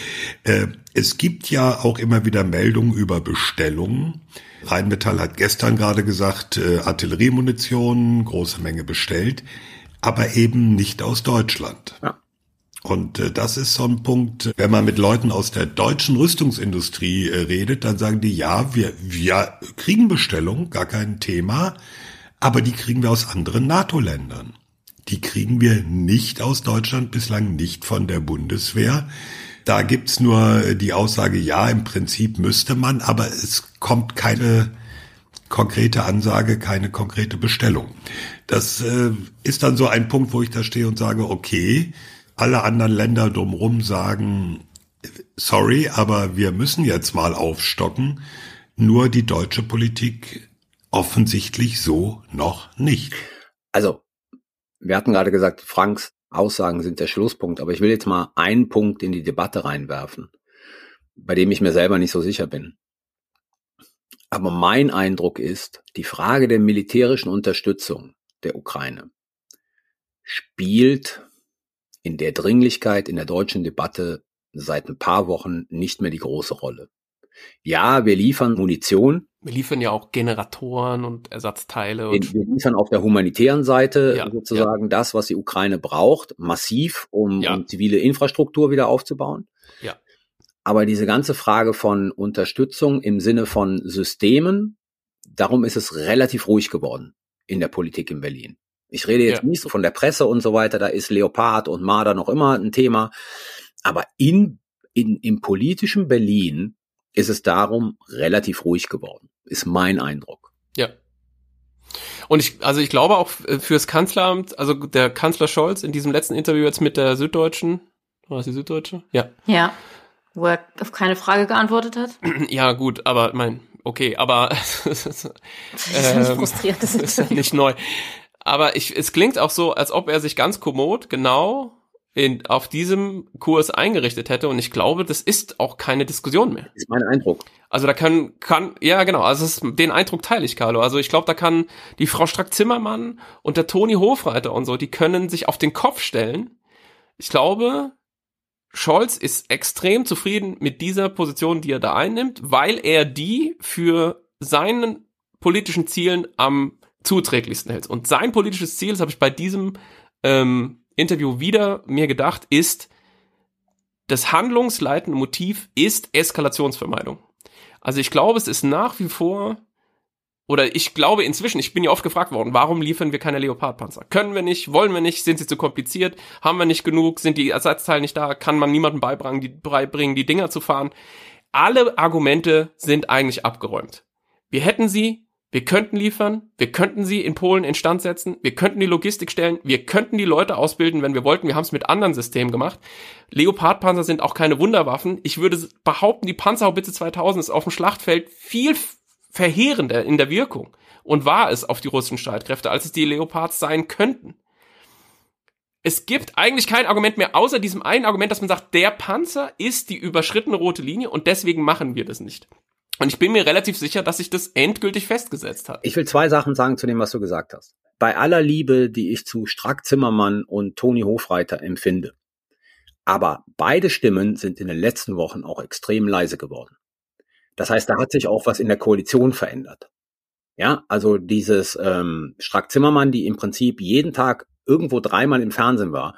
Äh, es gibt ja auch immer wieder Meldungen über Bestellungen. Rheinmetall hat gestern gerade gesagt, äh, Artilleriemunition, große Menge bestellt, aber eben nicht aus Deutschland. Ja. Und äh, das ist so ein Punkt, wenn man mit Leuten aus der deutschen Rüstungsindustrie äh, redet, dann sagen die, ja, wir, wir kriegen Bestellungen, gar kein Thema, aber die kriegen wir aus anderen NATO-Ländern. Die kriegen wir nicht aus Deutschland, bislang nicht von der Bundeswehr. Da gibt's nur die Aussage, ja, im Prinzip müsste man, aber es kommt keine konkrete Ansage, keine konkrete Bestellung. Das äh, ist dann so ein Punkt, wo ich da stehe und sage, okay, alle anderen Länder drumherum sagen, sorry, aber wir müssen jetzt mal aufstocken. Nur die deutsche Politik offensichtlich so noch nicht. Also wir hatten gerade gesagt, Franks Aussagen sind der Schlusspunkt, aber ich will jetzt mal einen Punkt in die Debatte reinwerfen, bei dem ich mir selber nicht so sicher bin. Aber mein Eindruck ist, die Frage der militärischen Unterstützung der Ukraine spielt in der Dringlichkeit in der deutschen Debatte seit ein paar Wochen nicht mehr die große Rolle. Ja, wir liefern Munition, wir liefern ja auch Generatoren und Ersatzteile. Und wir liefern auf der humanitären Seite ja, sozusagen ja. das, was die Ukraine braucht, massiv, um, ja. um zivile Infrastruktur wieder aufzubauen. Ja. Aber diese ganze Frage von Unterstützung im Sinne von Systemen, darum ist es relativ ruhig geworden in der Politik in Berlin. Ich rede jetzt nicht so von der Presse und so weiter, da ist Leopard und Marder noch immer ein Thema. Aber in, in, im politischen Berlin ist es darum relativ ruhig geworden ist mein Eindruck. Ja. Und ich, also ich glaube auch äh, fürs Kanzleramt, also der Kanzler Scholz in diesem letzten Interview jetzt mit der Süddeutschen, war es die Süddeutsche? Ja. Ja. Wo er auf keine Frage geantwortet hat. Ja, gut, aber mein, okay, aber ähm, frustriert, das ist nicht neu. Aber ich, es klingt auch so, als ob er sich ganz kommod genau in, auf diesem Kurs eingerichtet hätte. Und ich glaube, das ist auch keine Diskussion mehr. Das ist mein Eindruck. Also da kann, kann, ja genau, also ist, den Eindruck teile ich, Carlo. Also ich glaube, da kann die Frau Strack-Zimmermann und der Toni Hofreiter und so, die können sich auf den Kopf stellen. Ich glaube, Scholz ist extrem zufrieden mit dieser Position, die er da einnimmt, weil er die für seinen politischen Zielen am zuträglichsten hält. Und sein politisches Ziel, das habe ich bei diesem ähm, Interview wieder mir gedacht, ist, das handlungsleitende Motiv ist Eskalationsvermeidung. Also ich glaube, es ist nach wie vor, oder ich glaube inzwischen, ich bin ja oft gefragt worden, warum liefern wir keine Leopardpanzer? Können wir nicht, wollen wir nicht, sind sie zu kompliziert, haben wir nicht genug, sind die Ersatzteile nicht da, kann man niemandem beibringen, die, beibringen, die Dinger zu fahren? Alle Argumente sind eigentlich abgeräumt. Wir hätten sie, wir könnten liefern, wir könnten sie in Polen instand setzen, wir könnten die Logistik stellen, wir könnten die Leute ausbilden, wenn wir wollten. Wir haben es mit anderen Systemen gemacht. Leopardpanzer sind auch keine Wunderwaffen. Ich würde behaupten, die Panzerhaubitze 2000 ist auf dem Schlachtfeld viel verheerender in der Wirkung und war es auf die russischen Streitkräfte, als es die Leopards sein könnten. Es gibt eigentlich kein Argument mehr, außer diesem einen Argument, dass man sagt, der Panzer ist die überschrittene rote Linie und deswegen machen wir das nicht. Und ich bin mir relativ sicher, dass sich das endgültig festgesetzt hat. Ich will zwei Sachen sagen zu dem, was du gesagt hast. Bei aller Liebe, die ich zu Strack Zimmermann und Toni Hofreiter empfinde. Aber beide Stimmen sind in den letzten Wochen auch extrem leise geworden. Das heißt, da hat sich auch was in der Koalition verändert. Ja, also dieses ähm, Strack Zimmermann, die im Prinzip jeden Tag irgendwo dreimal im Fernsehen war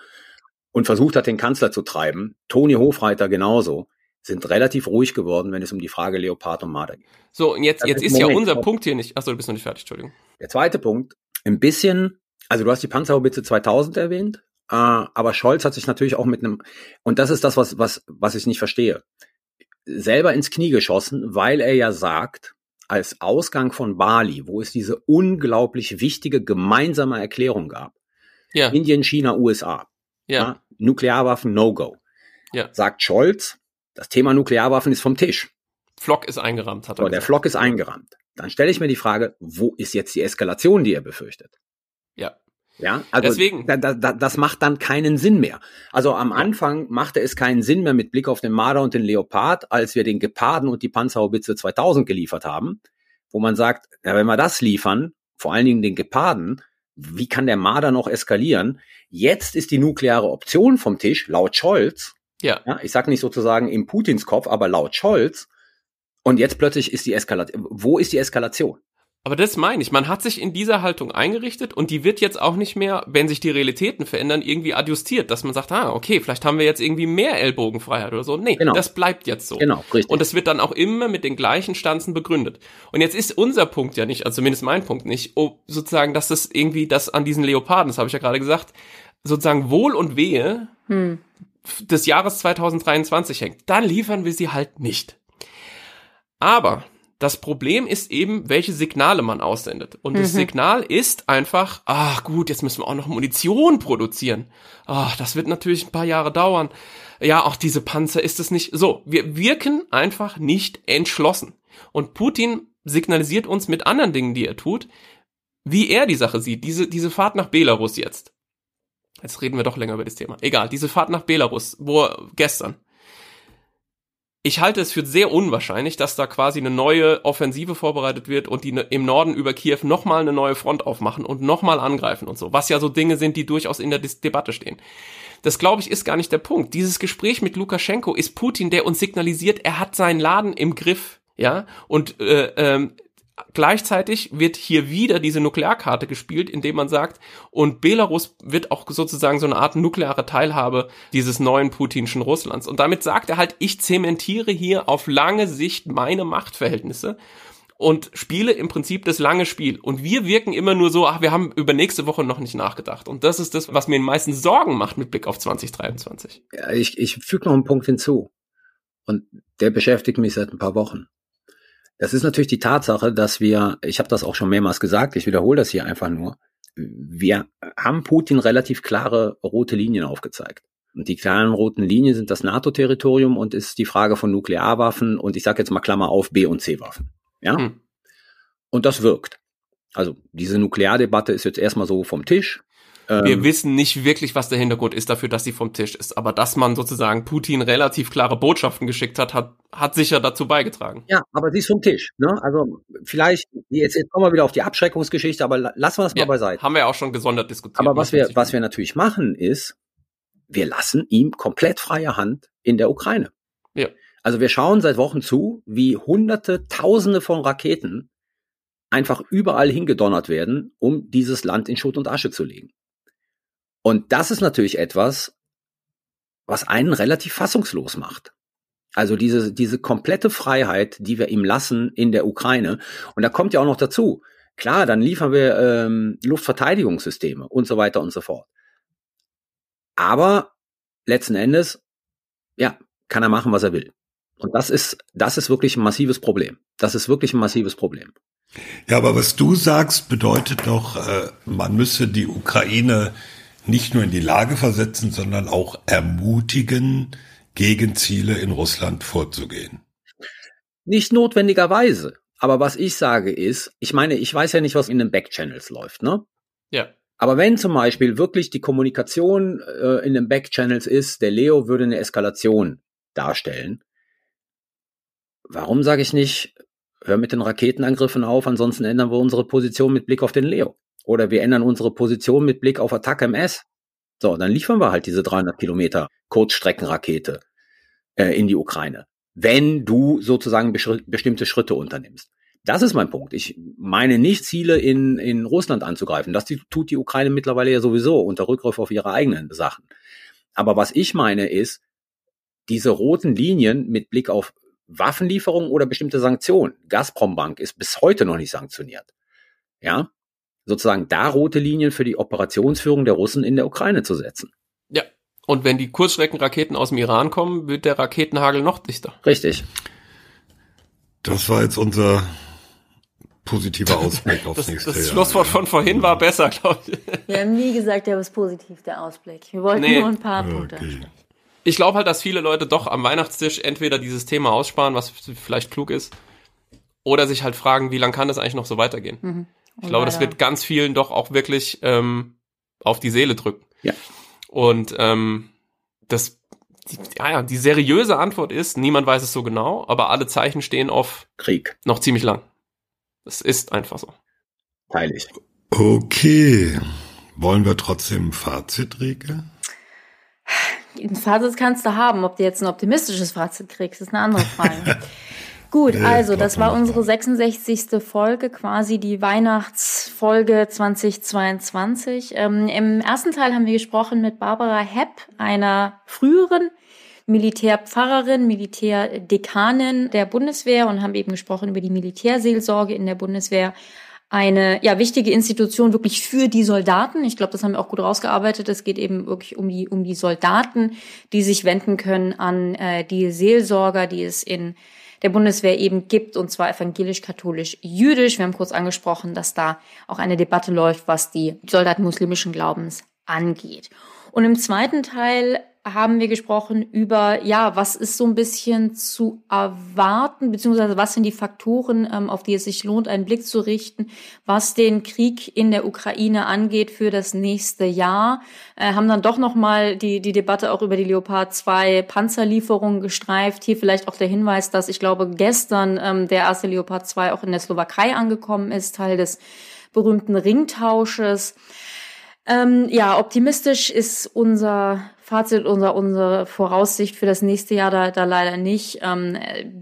und versucht hat, den Kanzler zu treiben, Toni Hofreiter genauso, sind relativ ruhig geworden, wenn es um die Frage Leopard und Marder geht. So, und jetzt, jetzt ist Moment, ja unser Punkt hier nicht. Achso, du bist noch nicht fertig, Entschuldigung. Der zweite Punkt, ein bisschen, also du hast die Panzerhaubitze 2000 erwähnt, äh, aber Scholz hat sich natürlich auch mit einem, und das ist das, was, was, was ich nicht verstehe, selber ins Knie geschossen, weil er ja sagt, als Ausgang von Bali, wo es diese unglaublich wichtige gemeinsame Erklärung gab, ja. Indien, China, USA, ja. ja Nuklearwaffen No-Go, ja. sagt Scholz, das Thema Nuklearwaffen ist vom Tisch. Flock ist eingerammt, hat er. So, der Flock ist eingerammt. Dann stelle ich mir die Frage, wo ist jetzt die Eskalation, die er befürchtet? Ja. Ja, also Deswegen. Da, da, das macht dann keinen Sinn mehr. Also am Anfang machte es keinen Sinn mehr mit Blick auf den Marder und den Leopard, als wir den Geparden und die Panzerhaubitze 2000 geliefert haben, wo man sagt, ja, wenn wir das liefern, vor allen Dingen den Geparden, wie kann der Marder noch eskalieren? Jetzt ist die nukleare Option vom Tisch, laut Scholz, ja. ja ich sage nicht sozusagen in Putins Kopf, aber laut Scholz. Und jetzt plötzlich ist die Eskalation. Wo ist die Eskalation? Aber das meine ich. Man hat sich in dieser Haltung eingerichtet und die wird jetzt auch nicht mehr, wenn sich die Realitäten verändern, irgendwie adjustiert, dass man sagt, ah, okay, vielleicht haben wir jetzt irgendwie mehr Ellbogenfreiheit oder so. Nee, genau. das bleibt jetzt so. Genau, richtig. Und das wird dann auch immer mit den gleichen Stanzen begründet. Und jetzt ist unser Punkt ja nicht, also zumindest mein Punkt nicht, oh, sozusagen, dass das irgendwie, das an diesen Leoparden, das habe ich ja gerade gesagt, sozusagen Wohl und Wehe hm des Jahres 2023 hängt, dann liefern wir sie halt nicht. Aber das Problem ist eben, welche Signale man aussendet. Und mhm. das Signal ist einfach, ach gut, jetzt müssen wir auch noch Munition produzieren. Ach, das wird natürlich ein paar Jahre dauern. Ja, auch diese Panzer ist es nicht. So, wir wirken einfach nicht entschlossen. Und Putin signalisiert uns mit anderen Dingen, die er tut, wie er die Sache sieht. Diese, diese Fahrt nach Belarus jetzt. Jetzt reden wir doch länger über das Thema. Egal, diese Fahrt nach Belarus, wo gestern. Ich halte es für sehr unwahrscheinlich, dass da quasi eine neue Offensive vorbereitet wird und die ne, im Norden über Kiew nochmal eine neue Front aufmachen und nochmal angreifen und so. Was ja so Dinge sind, die durchaus in der Debatte stehen. Das glaube ich ist gar nicht der Punkt. Dieses Gespräch mit Lukaschenko ist Putin, der uns signalisiert, er hat seinen Laden im Griff. Ja, und äh, ähm, gleichzeitig wird hier wieder diese Nuklearkarte gespielt, indem man sagt, und Belarus wird auch sozusagen so eine Art nukleare Teilhabe dieses neuen putinschen Russlands. Und damit sagt er halt, ich zementiere hier auf lange Sicht meine Machtverhältnisse und spiele im Prinzip das lange Spiel. Und wir wirken immer nur so, ach, wir haben über nächste Woche noch nicht nachgedacht. Und das ist das, was mir den meisten Sorgen macht mit Blick auf 2023. Ja, ich, ich füge noch einen Punkt hinzu. Und der beschäftigt mich seit ein paar Wochen. Das ist natürlich die Tatsache, dass wir, ich habe das auch schon mehrmals gesagt, ich wiederhole das hier einfach nur, wir haben Putin relativ klare rote Linien aufgezeigt. Und die klaren roten Linien sind das NATO-Territorium und ist die Frage von Nuklearwaffen und ich sage jetzt mal Klammer auf B- und C-Waffen. Ja? Hm. Und das wirkt. Also diese Nukleardebatte ist jetzt erstmal so vom Tisch. Ähm, wir wissen nicht wirklich, was der Hintergrund ist dafür, dass sie vom Tisch ist. Aber dass man sozusagen Putin relativ klare Botschaften geschickt hat, hat, hat sicher dazu beigetragen. Ja, aber sie ist vom Tisch. Ne? Also vielleicht, jetzt, jetzt kommen wir wieder auf die Abschreckungsgeschichte, aber lassen wir das mal ja, beiseite. Haben wir ja auch schon gesondert diskutiert. Aber was wir, was wir natürlich machen, ist, wir lassen ihm komplett freie Hand in der Ukraine. Ja. Also wir schauen seit Wochen zu, wie hunderte, tausende von Raketen einfach überall hingedonnert werden, um dieses Land in Schutt und Asche zu legen. Und das ist natürlich etwas, was einen relativ fassungslos macht. Also diese, diese komplette Freiheit, die wir ihm lassen in der Ukraine. Und da kommt ja auch noch dazu. Klar, dann liefern wir ähm, Luftverteidigungssysteme und so weiter und so fort. Aber letzten Endes, ja, kann er machen, was er will. Und das ist, das ist wirklich ein massives Problem. Das ist wirklich ein massives Problem. Ja, aber was du sagst, bedeutet doch, äh, man müsse die Ukraine nicht nur in die Lage versetzen, sondern auch ermutigen, gegen Ziele in Russland vorzugehen. Nicht notwendigerweise. Aber was ich sage ist, ich meine, ich weiß ja nicht, was in den Backchannels läuft, ne? Ja. Aber wenn zum Beispiel wirklich die Kommunikation äh, in den Backchannels ist, der Leo würde eine Eskalation darstellen, warum sage ich nicht, hör mit den Raketenangriffen auf, ansonsten ändern wir unsere Position mit Blick auf den Leo. Oder wir ändern unsere Position mit Blick auf Attack MS. So, dann liefern wir halt diese 300 Kilometer Kurzstreckenrakete äh, in die Ukraine. Wenn du sozusagen bestimmte Schritte unternimmst. Das ist mein Punkt. Ich meine nicht Ziele in, in Russland anzugreifen. Das tut die Ukraine mittlerweile ja sowieso unter Rückgriff auf ihre eigenen Sachen. Aber was ich meine ist, diese roten Linien mit Blick auf Waffenlieferungen oder bestimmte Sanktionen. Gazprom Bank ist bis heute noch nicht sanktioniert. Ja, sozusagen da rote Linien für die Operationsführung der Russen in der Ukraine zu setzen. Ja. Und wenn die Kurzstreckenraketen aus dem Iran kommen, wird der Raketenhagel noch dichter. Richtig. Das war jetzt unser positiver Ausblick aufs das, nächste das Jahr. Das Schlusswort von vorhin war besser, glaube ich. Wir haben nie gesagt, der was positiv, der Ausblick. Wir wollten nee. nur ein paar Punkte okay. Ich glaube halt, dass viele Leute doch am Weihnachtstisch entweder dieses Thema aussparen, was vielleicht klug ist, oder sich halt fragen, wie lange kann das eigentlich noch so weitergehen? Mhm. Ich glaube, das wird ganz vielen doch auch wirklich ähm, auf die Seele drücken. Ja. Und ähm, das, die, ja, ja, die seriöse Antwort ist, niemand weiß es so genau, aber alle Zeichen stehen auf Krieg. Noch ziemlich lang. Es ist einfach so. Teile ich. Okay. Wollen wir trotzdem ein Fazit, Rike? Ein Fazit kannst du haben. Ob du jetzt ein optimistisches Fazit kriegst, ist eine andere Frage. Gut, also das war unsere 66. Folge, quasi die Weihnachtsfolge 2022. Ähm, Im ersten Teil haben wir gesprochen mit Barbara Hepp, einer früheren Militärpfarrerin, Militärdekanin der Bundeswehr und haben eben gesprochen über die Militärseelsorge in der Bundeswehr. Eine ja wichtige Institution wirklich für die Soldaten. Ich glaube, das haben wir auch gut rausgearbeitet. Es geht eben wirklich um die um die Soldaten, die sich wenden können an äh, die Seelsorger, die es in der Bundeswehr eben gibt, und zwar evangelisch-katholisch-jüdisch. Wir haben kurz angesprochen, dass da auch eine Debatte läuft, was die Soldaten muslimischen Glaubens angeht. Und im zweiten Teil haben wir gesprochen über, ja, was ist so ein bisschen zu erwarten, beziehungsweise was sind die Faktoren, ähm, auf die es sich lohnt, einen Blick zu richten, was den Krieg in der Ukraine angeht für das nächste Jahr. Äh, haben dann doch nochmal die, die Debatte auch über die Leopard 2 Panzerlieferungen gestreift. Hier vielleicht auch der Hinweis, dass ich glaube, gestern ähm, der erste Leopard 2 auch in der Slowakei angekommen ist, Teil des berühmten Ringtausches. Ähm, ja, optimistisch ist unser Fazit, unser, unsere Voraussicht für das nächste Jahr da, da leider nicht. Ähm,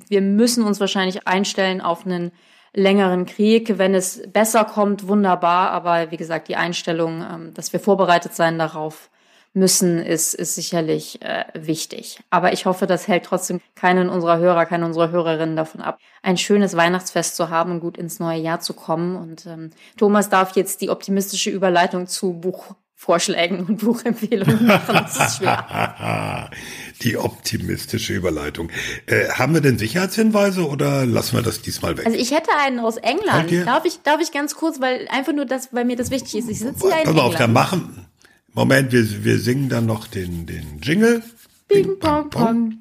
wir müssen uns wahrscheinlich einstellen auf einen längeren Krieg. Wenn es besser kommt, wunderbar. Aber wie gesagt, die Einstellung, ähm, dass wir vorbereitet sein darauf müssen, ist, ist sicherlich äh, wichtig. Aber ich hoffe, das hält trotzdem keinen unserer Hörer, keine unserer Hörerinnen davon ab, ein schönes Weihnachtsfest zu haben und gut ins neue Jahr zu kommen. Und ähm, Thomas darf jetzt die optimistische Überleitung zu Buch Vorschlägen und Buchempfehlungen machen. Das ist schwer. Die optimistische Überleitung. Äh, haben wir denn Sicherheitshinweise oder lassen wir das diesmal weg? Also ich hätte einen aus England. Darf ich, darf ich ganz kurz, weil einfach nur das, weil mir das wichtig ist. Ich sitze hier in England. Auf, dann machen. Moment, wir, wir singen dann noch den, den Jingle. Bing, pong, pong.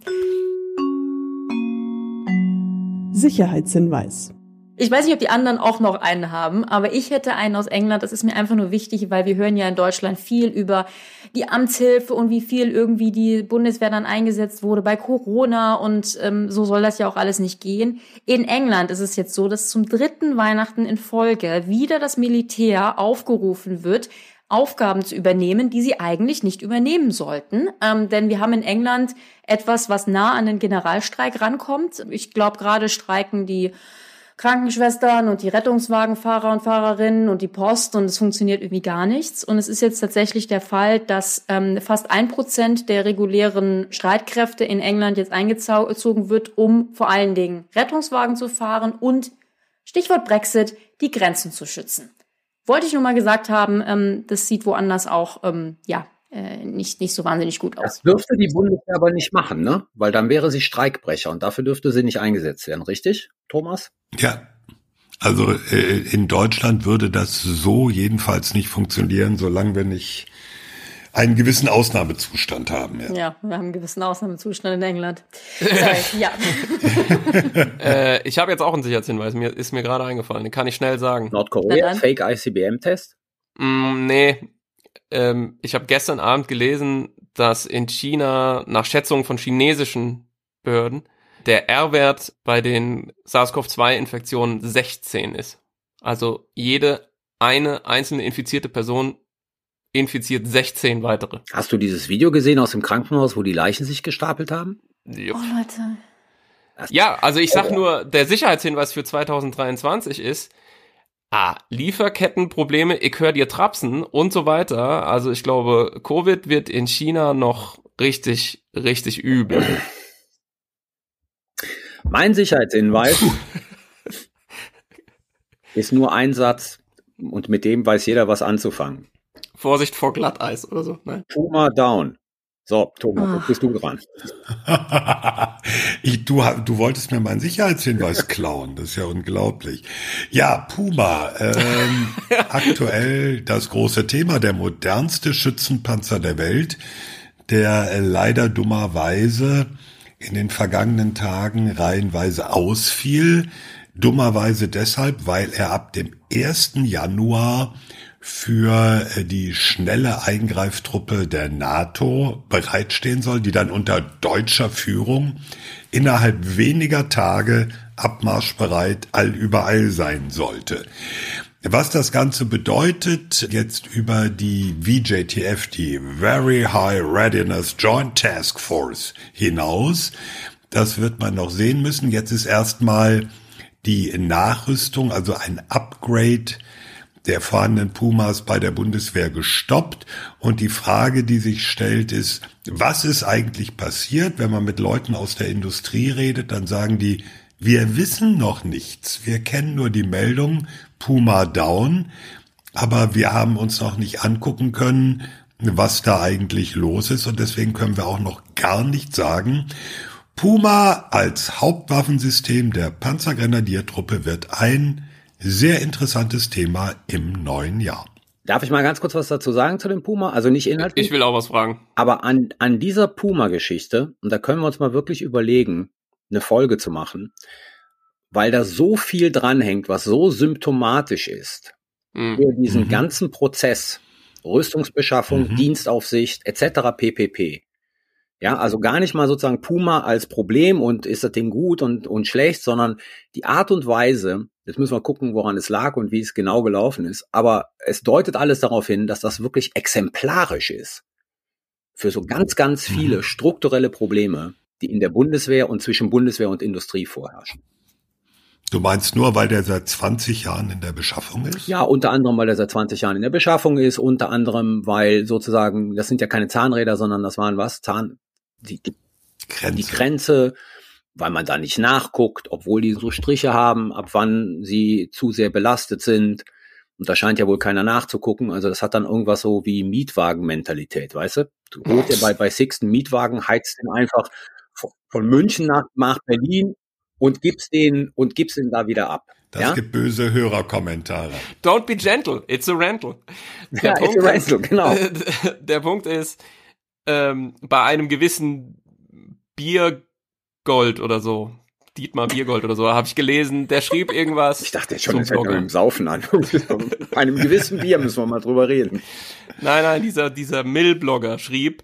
Sicherheitshinweis. Ich weiß nicht, ob die anderen auch noch einen haben, aber ich hätte einen aus England. Das ist mir einfach nur wichtig, weil wir hören ja in Deutschland viel über die Amtshilfe und wie viel irgendwie die Bundeswehr dann eingesetzt wurde bei Corona und ähm, so soll das ja auch alles nicht gehen. In England ist es jetzt so, dass zum dritten Weihnachten in Folge wieder das Militär aufgerufen wird, Aufgaben zu übernehmen, die sie eigentlich nicht übernehmen sollten. Ähm, denn wir haben in England etwas, was nah an den Generalstreik rankommt. Ich glaube, gerade streiken die Krankenschwestern und die Rettungswagenfahrer und Fahrerinnen und die Post und es funktioniert irgendwie gar nichts. Und es ist jetzt tatsächlich der Fall, dass ähm, fast ein Prozent der regulären Streitkräfte in England jetzt eingezogen wird, um vor allen Dingen Rettungswagen zu fahren und Stichwort Brexit, die Grenzen zu schützen. Wollte ich nur mal gesagt haben, ähm, das sieht woanders auch ähm, ja äh, nicht, nicht so wahnsinnig gut aus. Das dürfte die Bundeswehr aber nicht machen, ne? Weil dann wäre sie Streikbrecher und dafür dürfte sie nicht eingesetzt werden, richtig, Thomas? Ja. Also äh, in Deutschland würde das so jedenfalls nicht funktionieren, solange wir nicht einen gewissen Ausnahmezustand haben. Ja, ja wir haben einen gewissen Ausnahmezustand in England. äh, ja. äh, ich habe jetzt auch einen Sicherheitshinweis, mir ist mir gerade eingefallen, den kann ich schnell sagen. Nordkorea, Fake ICBM-Test? Mm, nee, ähm, ich habe gestern Abend gelesen, dass in China nach Schätzungen von chinesischen Behörden der R-Wert bei den SARS-CoV-2-Infektionen 16 ist. Also jede eine einzelne infizierte Person infiziert 16 weitere. Hast du dieses Video gesehen aus dem Krankenhaus, wo die Leichen sich gestapelt haben? Oh Leute. Ja, also ich sag nur, der Sicherheitshinweis für 2023 ist, ah, Lieferkettenprobleme, ich höre dir trapsen und so weiter. Also ich glaube, Covid wird in China noch richtig, richtig übel. Mein Sicherheitshinweis ist nur ein Satz und mit dem weiß jeder, was anzufangen. Vorsicht vor Glatteis oder so. Nein. Puma down. So, Thomas, jetzt bist du dran. ich, du, du wolltest mir meinen Sicherheitshinweis klauen. Das ist ja unglaublich. Ja, Puma. Ähm, aktuell das große Thema, der modernste Schützenpanzer der Welt, der äh, leider dummerweise in den vergangenen Tagen reihenweise ausfiel. Dummerweise deshalb, weil er ab dem 1. Januar für äh, die schnelle Eingreiftruppe der NATO bereitstehen soll, die dann unter deutscher Führung innerhalb weniger Tage abmarschbereit allüberall sein sollte. Was das Ganze bedeutet, jetzt über die VJTF, die Very High Readiness Joint Task Force hinaus, das wird man noch sehen müssen. Jetzt ist erstmal die Nachrüstung, also ein Upgrade der vorhandenen Pumas bei der Bundeswehr gestoppt. Und die Frage, die sich stellt, ist, was ist eigentlich passiert? Wenn man mit Leuten aus der Industrie redet, dann sagen die, wir wissen noch nichts. Wir kennen nur die Meldung Puma down, aber wir haben uns noch nicht angucken können, was da eigentlich los ist. Und deswegen können wir auch noch gar nicht sagen. Puma als Hauptwaffensystem der Panzergrenadiertruppe wird ein sehr interessantes Thema im neuen Jahr. Darf ich mal ganz kurz was dazu sagen zu dem Puma? Also nicht inhaltlich. Ich will auch was fragen. Aber an, an dieser Puma-Geschichte, und da können wir uns mal wirklich überlegen, eine Folge zu machen, weil da so viel dranhängt, was so symptomatisch ist mhm. für diesen mhm. ganzen Prozess, Rüstungsbeschaffung, mhm. Dienstaufsicht etc. ppp. Ja, also gar nicht mal sozusagen Puma als Problem und ist das Ding gut und, und schlecht, sondern die Art und Weise, jetzt müssen wir gucken, woran es lag und wie es genau gelaufen ist, aber es deutet alles darauf hin, dass das wirklich exemplarisch ist für so ganz, ganz mhm. viele strukturelle Probleme, die in der Bundeswehr und zwischen Bundeswehr und Industrie vorherrschen. Du meinst nur, weil der seit 20 Jahren in der Beschaffung ist? Ja, unter anderem, weil der seit 20 Jahren in der Beschaffung ist, unter anderem, weil sozusagen, das sind ja keine Zahnräder, sondern das waren was? Zahn, die, die, Grenze. die Grenze, weil man da nicht nachguckt, obwohl die so Striche haben, ab wann sie zu sehr belastet sind. Und da scheint ja wohl keiner nachzugucken. Also das hat dann irgendwas so wie Mietwagen-Mentalität, weißt du? Du holst ja bei, bei Sixten Mietwagen, heizt den einfach von München nach, nach Berlin und gibst den und gibst den da wieder ab. Das ja? gibt böse Hörerkommentare. Don't be gentle, it's a rental. Der ja, Punkt it's a rental, ist, genau. Der Punkt ist, ähm, bei einem gewissen Biergold oder so, Dietmar Biergold oder so, habe ich gelesen, der schrieb irgendwas. Ich dachte jetzt schon, das fängt dem Saufen an. Bei einem gewissen Bier müssen wir mal drüber reden. Nein, nein, dieser, dieser Mill-Blogger schrieb,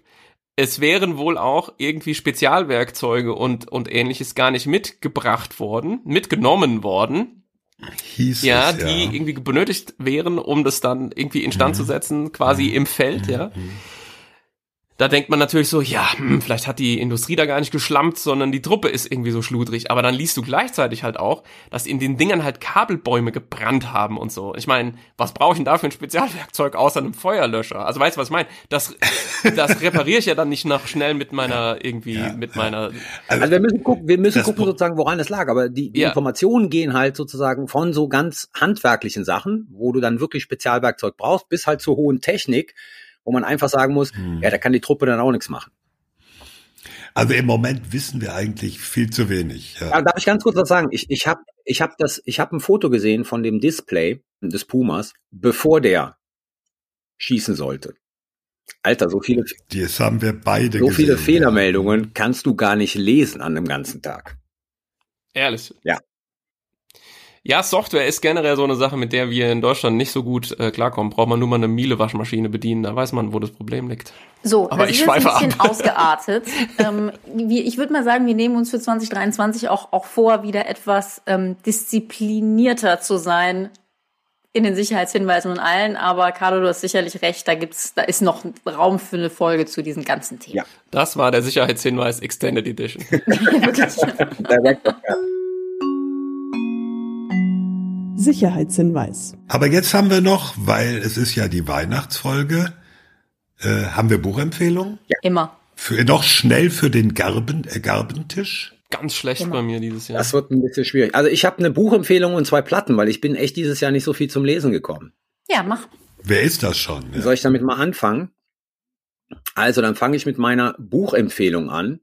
es wären wohl auch irgendwie Spezialwerkzeuge und, und ähnliches gar nicht mitgebracht worden, mitgenommen worden. Hieß ja, es, die ja. irgendwie benötigt wären, um das dann irgendwie instand Mhm. zu setzen, quasi im Feld, ja. Da denkt man natürlich so, ja, hm, vielleicht hat die Industrie da gar nicht geschlampt, sondern die Truppe ist irgendwie so schludrig. Aber dann liest du gleichzeitig halt auch, dass in den Dingern halt Kabelbäume gebrannt haben und so. Ich meine, was brauche ich denn da für ein Spezialwerkzeug außer einem Feuerlöscher? Also weißt du, was ich meine? Das, das repariere ich ja dann nicht noch schnell mit meiner irgendwie, Ja, mit meiner. Also wir müssen gucken, wir müssen gucken sozusagen, woran es lag. Aber die, die Ja. Informationen gehen halt sozusagen von so ganz handwerklichen Sachen, wo du dann wirklich Spezialwerkzeug brauchst, bis halt zur hohen Technik, wo man einfach sagen muss, Hm. ja, da kann die Truppe dann auch nichts machen. Also im Moment wissen wir eigentlich viel zu wenig. Ja. Ja, darf ich ganz kurz was sagen? Ich, ich habe ich hab das, ich habe ein Foto gesehen von dem Display des Pumas, bevor der schießen sollte. Alter, so viele, Das haben wir beide so viele gesehen. Fehlermeldungen kannst du gar nicht lesen an dem ganzen Tag. Ehrlich. Ja. Ja, Software ist generell so eine Sache, mit der wir in Deutschland nicht so gut äh, klarkommen. Braucht man nur mal eine Miele-Waschmaschine bedienen, da weiß man, wo das Problem liegt. So, Aber das ich ist jetzt ein schweife bisschen ab. ausgeartet. ähm, wir, ich würde mal sagen, wir nehmen uns für 2023 auch, auch vor, wieder etwas ähm, disziplinierter zu sein in den Sicherheitshinweisen und allen. Aber Carlo, du hast sicherlich recht, da gibt's, da ist noch Raum für eine Folge zu diesen ganzen Themen. Ja. Das war der Sicherheitshinweis Extended Edition. Wirklich. Sicherheitshinweis. Aber jetzt haben wir noch, weil es ist ja die Weihnachtsfolge, äh, haben wir Buchempfehlungen? Immer. Für, noch schnell für den Garben, äh, Garbentisch? Ganz schlecht bei mir dieses Jahr. Das wird ein bisschen schwierig. Also ich habe eine Buchempfehlung und zwei Platten, weil ich bin echt dieses Jahr nicht so viel zum Lesen gekommen. Ja, mach. Wer ist das schon? Ja. Soll ich damit mal anfangen? Also dann fange ich mit meiner Buchempfehlung an.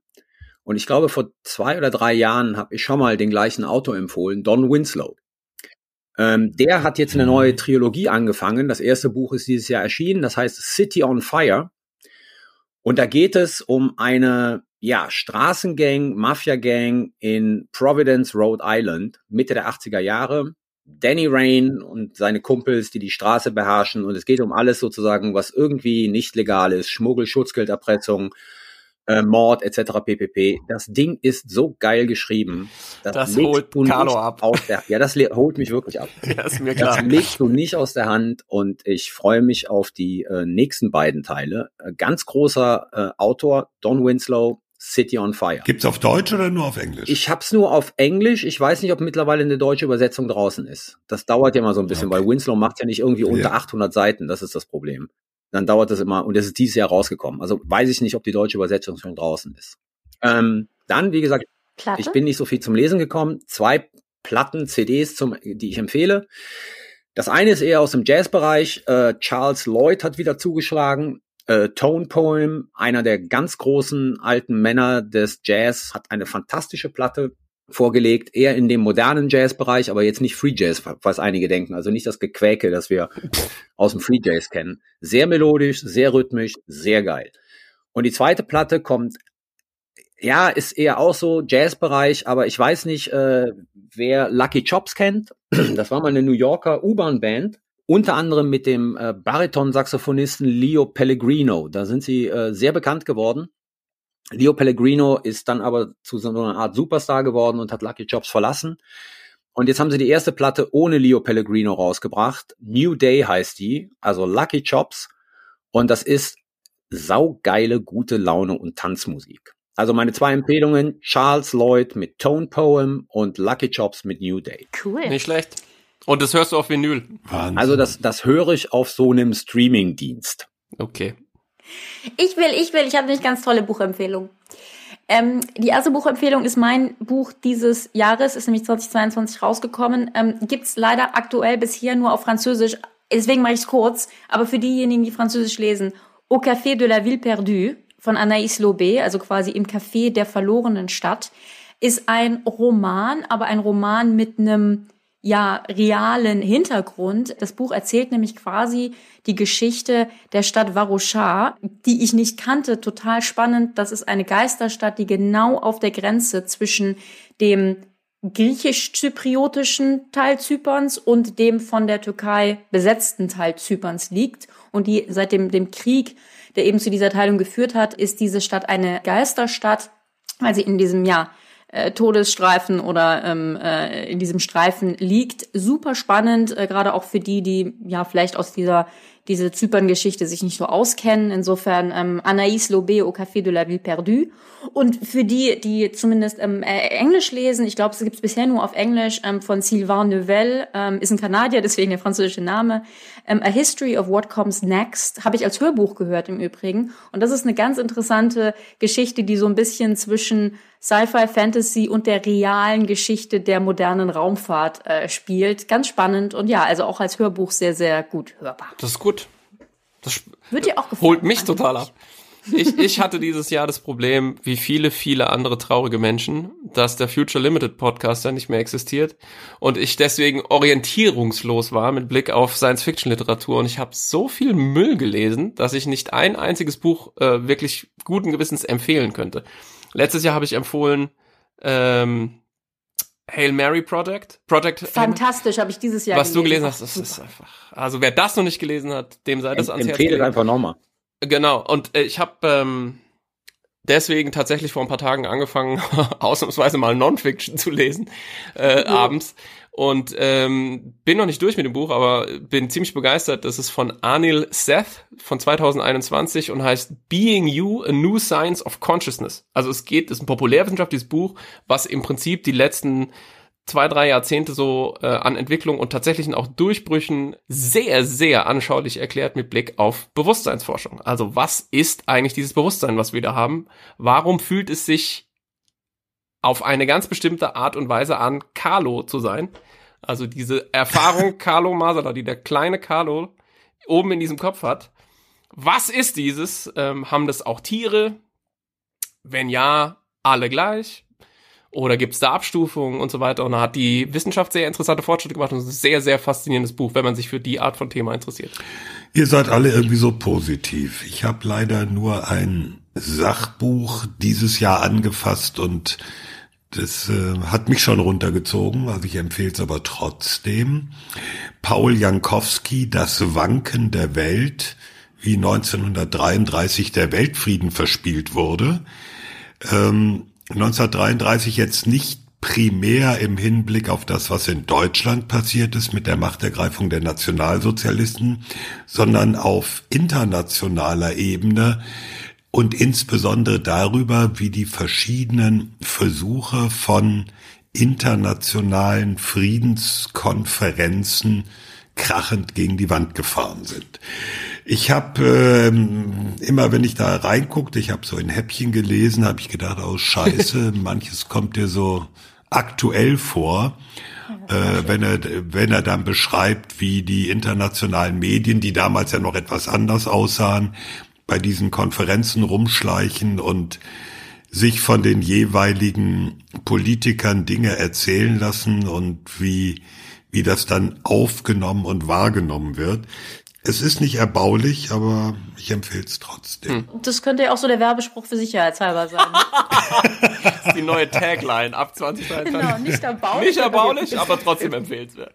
Und ich glaube, vor zwei oder drei Jahren habe ich schon mal den gleichen Autor empfohlen, Don Winslow. Ähm, der hat jetzt eine neue Trilogie angefangen. Das erste Buch ist dieses Jahr erschienen. Das heißt City on Fire. Und da geht es um eine ja, Straßengang, Mafia-Gang in Providence, Rhode Island, Mitte der 80er Jahre. Danny Rain und seine Kumpels, die die Straße beherrschen. Und es geht um alles sozusagen, was irgendwie nicht legal ist. Schmuggel, Schutzgelderpressung, äh, Mord etc. pp. Das Ding ist so geil geschrieben. Das legst holt du nicht Carlo ab. Aus der, ja, das holt mich wirklich ab. Ja, ist mir Das klar. legst du nicht aus der Hand und ich freue mich auf die äh, nächsten beiden Teile. Äh, ganz großer äh, Autor, Don Winslow, City on Fire. Gibt's auf Deutsch oder nur auf Englisch? Ich hab's nur auf Englisch. Ich weiß nicht, ob mittlerweile eine deutsche Übersetzung draußen ist. Das dauert ja mal so ein bisschen, Okay. weil Winslow macht ja nicht irgendwie unter Ja. 800 Seiten. Das ist das Problem. Dann dauert das immer und es ist dieses Jahr rausgekommen. Also weiß ich nicht, ob die deutsche Übersetzung schon draußen ist. Ähm, dann, wie gesagt, Platte? ich bin nicht so viel zum Lesen gekommen. Zwei Platten, CDs, zum, die ich empfehle. Das eine ist eher aus dem Jazzbereich. Äh, Charles Lloyd hat wieder zugeschlagen. Äh, Tone Poem, einer der ganz großen alten Männer des Jazz, hat eine fantastische Platte vorgelegt, eher in dem modernen Jazzbereich, aber jetzt nicht Free Jazz, was einige denken. Also nicht das Gequäke, das wir aus dem Free Jazz kennen. Sehr melodisch, sehr rhythmisch, sehr geil. Und die zweite Platte kommt ja, ist eher auch so Jazzbereich, aber ich weiß nicht, äh, wer Lucky Chops kennt. Das war mal eine New Yorker U-Bahn-Band, unter anderem mit dem äh, Bariton-Saxophonisten Leo Pellegrino. Da sind sie äh, sehr bekannt geworden. Leo Pellegrino ist dann aber zu so einer Art Superstar geworden und hat Lucky Chops verlassen. Und jetzt haben sie die erste Platte ohne Leo Pellegrino rausgebracht. New Day heißt die, also Lucky Chops. Und das ist saugeile, gute Laune und Tanzmusik. Also meine zwei Empfehlungen, Charles Lloyd mit Tone Poem und Lucky Chops mit New Day. Cool. Nicht schlecht. Und das hörst du auf Vinyl. Wahnsinn. Also das, das höre ich auf so einem Streaming-Dienst. Okay. Ich will, ich will, ich habe eine ganz tolle Buchempfehlung. Ähm, die erste Buchempfehlung ist mein Buch dieses Jahres, ist nämlich 2022 rausgekommen. Ähm, gibt's leider aktuell bisher nur auf Französisch. Deswegen mache ich es kurz. Aber für diejenigen, die Französisch lesen, Au Café de la Ville Perdue von Anaïs Lobé, also quasi im Café der verlorenen Stadt, ist ein Roman, aber ein Roman mit einem ja, realen Hintergrund. Das Buch erzählt nämlich quasi die Geschichte der Stadt Varoshar, die ich nicht kannte. Total spannend. Das ist eine Geisterstadt, die genau auf der Grenze zwischen dem griechisch-zypriotischen Teil Zyperns und dem von der Türkei besetzten Teil Zyperns liegt. Und die seit dem, dem Krieg, der eben zu dieser Teilung geführt hat, ist diese Stadt eine Geisterstadt, weil sie in diesem Jahr äh, Todesstreifen oder ähm, äh, in diesem Streifen liegt. Super spannend, äh, gerade auch für die, die ja vielleicht aus dieser diese Zypern-Geschichte sich nicht so auskennen. Insofern ähm, Anaïs Lobé au Café de la Ville Perdue. Und für die, die zumindest ähm, äh, Englisch lesen, ich glaube, es gibt es bisher nur auf Englisch, ähm, von Sylvain Neuvel, ähm, ist ein Kanadier, deswegen der französische Name. Ähm, A History of What Comes Next habe ich als Hörbuch gehört im Übrigen. Und das ist eine ganz interessante Geschichte, die so ein bisschen zwischen Sci-Fi, Fantasy und der realen Geschichte der modernen Raumfahrt äh, spielt. Ganz spannend und ja, also auch als Hörbuch sehr, sehr gut hörbar. Das ist gut. Das Wird dir auch gefallen? holt mich total ab. Ich, ich hatte dieses Jahr das Problem, wie viele, viele andere traurige Menschen, dass der Future Limited Podcaster nicht mehr existiert und ich deswegen orientierungslos war mit Blick auf Science-Fiction-Literatur und ich habe so viel Müll gelesen, dass ich nicht ein einziges Buch äh, wirklich guten Gewissens empfehlen könnte. Letztes Jahr habe ich empfohlen ähm, Hail Mary Project. Project Fantastisch, habe ich dieses Jahr Was gelesen. du gelesen hast, das ist einfach. Also wer das noch nicht gelesen hat, dem sei das ans Herz Empfehle einfach nochmal. Genau, und äh, ich habe ähm, deswegen tatsächlich vor ein paar Tagen angefangen, ausnahmsweise mal Non-Fiction zu lesen, äh, abends. Und ähm, bin noch nicht durch mit dem Buch, aber bin ziemlich begeistert. Das ist von Anil Seth von 2021 und heißt Being You, a New Science of Consciousness. Also es geht, es ist ein populärwissenschaftliches Buch, was im Prinzip die letzten zwei, drei Jahrzehnte so äh, an Entwicklung und tatsächlichen auch Durchbrüchen sehr, sehr anschaulich erklärt mit Blick auf Bewusstseinsforschung. Also was ist eigentlich dieses Bewusstsein, was wir da haben? Warum fühlt es sich auf eine ganz bestimmte Art und Weise an, Carlo zu sein? Also diese Erfahrung Carlo Masala, die der kleine Carlo oben in diesem Kopf hat. Was ist dieses? Ähm, haben das auch Tiere? Wenn ja, alle gleich? Oder gibt es da Abstufungen und so weiter? Und da hat die Wissenschaft sehr interessante Fortschritte gemacht und es ist ein sehr, sehr faszinierendes Buch, wenn man sich für die Art von Thema interessiert. Ihr seid alle irgendwie so positiv. Ich habe leider nur ein Sachbuch dieses Jahr angefasst und das äh, hat mich schon runtergezogen, also ich empfehle es aber trotzdem. Paul Jankowski, Das Wanken der Welt, wie 1933 der Weltfrieden verspielt wurde. Ähm, 1933 jetzt nicht primär im Hinblick auf das, was in Deutschland passiert ist mit der Machtergreifung der Nationalsozialisten, sondern auf internationaler Ebene und insbesondere darüber, wie die verschiedenen Versuche von internationalen Friedenskonferenzen krachend gegen die Wand gefahren sind. Ich habe ähm, immer, wenn ich da reinguckte, ich habe so in Häppchen gelesen, habe ich gedacht, oh Scheiße, manches kommt dir so aktuell vor, äh, wenn er wenn er dann beschreibt, wie die internationalen Medien, die damals ja noch etwas anders aussahen, bei diesen Konferenzen rumschleichen und sich von den jeweiligen Politikern Dinge erzählen lassen und wie wie das dann aufgenommen und wahrgenommen wird. Es ist nicht erbaulich, aber ich empfehle es trotzdem. Das könnte ja auch so der Werbespruch für sicherheitshalber sein. Das ist die neue Tagline ab 2023. genau, nicht erbaulich. Nicht erbaulich, aber trotzdem empfehlenswert.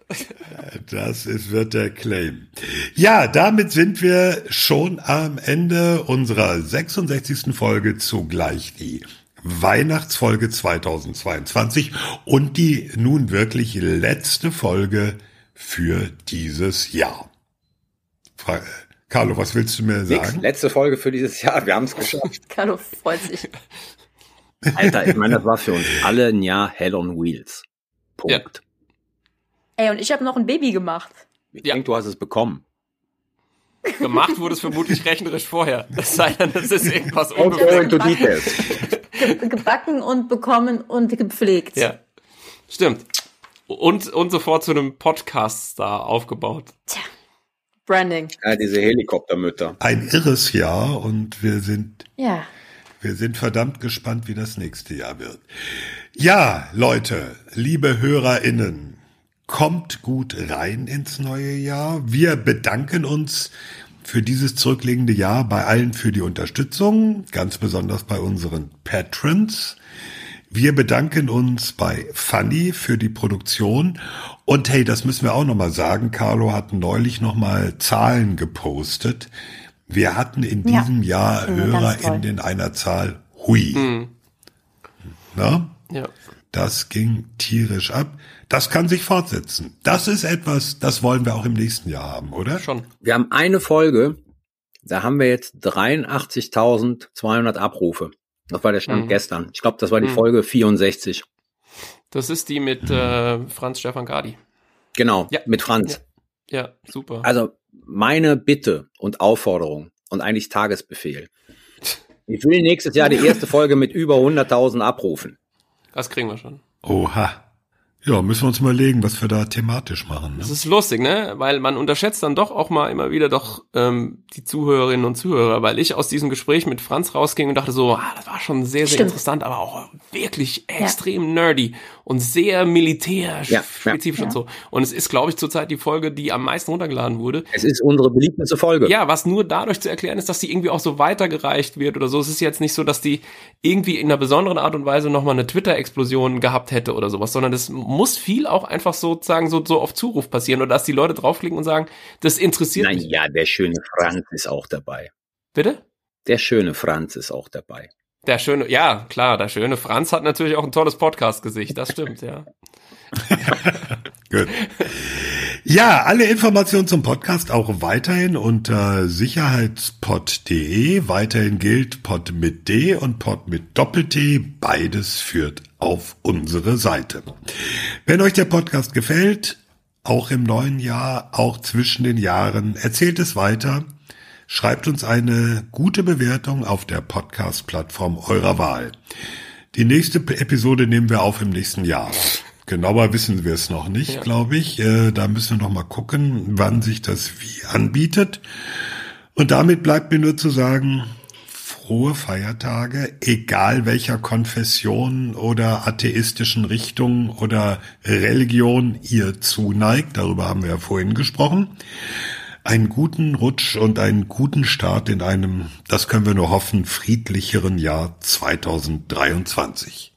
Das ist, wird der Claim. Ja, damit sind wir schon am Ende unserer 66. Folge zugleich die Weihnachtsfolge 2022 und die nun wirklich letzte Folge für dieses Jahr. Carlo, was willst du mir Nix, sagen? letzte Folge für dieses Jahr, wir haben es geschafft. Carlo freut sich. Alter, ich meine, das war für uns alle ein Jahr Hell on Wheels. Punkt. Ey, und ich habe noch ein Baby gemacht. Ich denke, du hast es bekommen. Gemacht wurde es vermutlich rechnerisch vorher. Es sei denn, es ist irgendwas details. Ge gebacken und bekommen und gepflegt. Ja, stimmt. Und, und sofort zu einem Podcast-Star aufgebaut. Tja, Branding. Ja, diese Helikoptermütter. Ein irres Jahr und wir sind Ja. Wir sind verdammt gespannt, wie das nächste Jahr wird. Ja, Leute, liebe HörerInnen, kommt gut rein ins neue Jahr. Wir bedanken uns für dieses zurückliegende Jahr bei allen für die Unterstützung, ganz besonders bei unseren Patrons. Wir bedanken uns bei Fanny für die Produktion. Und hey, das müssen wir auch nochmal sagen. Carlo hat neulich nochmal Zahlen gepostet. Wir hatten in diesem ja, Jahr Hörer in einer Zahl hui. Mhm. Na? Ja. Das ging tierisch ab. Das kann sich fortsetzen. Das ist etwas, das wollen wir auch im nächsten Jahr haben, oder? Schon. Wir haben eine Folge, da haben wir jetzt 83.200 Abrufe. Das war der Stand mhm. gestern. Ich glaube, das war die mhm. Folge 64. Das ist die mit äh, Franz Stefan Gadi. Genau, ja. mit Franz. Ja. ja, super. Also meine Bitte und Aufforderung und eigentlich Tagesbefehl. Ich will nächstes Jahr die erste Folge mit über 100.000 abrufen. Das kriegen wir schon. Oha. Ja, müssen wir uns überlegen, was wir da thematisch machen. Ne? Das ist lustig, ne? Weil man unterschätzt dann doch auch mal immer wieder doch ähm, die Zuhörerinnen und Zuhörer, weil ich aus diesem Gespräch mit Franz rausging und dachte so, ah, das war schon sehr, sehr Stimmt. interessant, aber auch wirklich extrem ja. nerdy und sehr militärspezifisch ja, ja. und so. Und es ist, glaube ich, zurzeit die Folge, die am meisten runtergeladen wurde. Es ist unsere beliebteste Folge. Ja, was nur dadurch zu erklären ist, dass die irgendwie auch so weitergereicht wird oder so. Es ist jetzt nicht so, dass die irgendwie in einer besonderen Art und Weise nochmal eine Twitter-Explosion gehabt hätte oder sowas, sondern es muss viel auch einfach sozusagen so, so auf Zuruf passieren oder dass die Leute draufklicken und sagen, das interessiert mich. Naja, der schöne Franz ist auch dabei. Bitte? Der schöne Franz ist auch dabei. Der schöne, ja, klar, der schöne Franz hat natürlich auch ein tolles Podcast-Gesicht, das stimmt, ja. Gut. Ja, alle Informationen zum Podcast auch weiterhin unter sicherheitspod.de. Weiterhin gilt Pod mit D und Pod mit Doppel-T. Beides führt auf unsere Seite. Wenn euch der Podcast gefällt, auch im neuen Jahr, auch zwischen den Jahren, erzählt es weiter. Schreibt uns eine gute Bewertung auf der Podcast-Plattform eurer Wahl. Die nächste Episode nehmen wir auf im nächsten Jahr. Genauer wissen wir es noch nicht, ja. glaube ich. Äh, da müssen wir noch mal gucken, wann sich das wie anbietet. Und damit bleibt mir nur zu sagen, frohe Feiertage, egal welcher Konfession oder atheistischen Richtung oder Religion ihr zuneigt. Darüber haben wir ja vorhin gesprochen. Einen guten Rutsch und einen guten Start in einem, das können wir nur hoffen, friedlicheren Jahr 2023.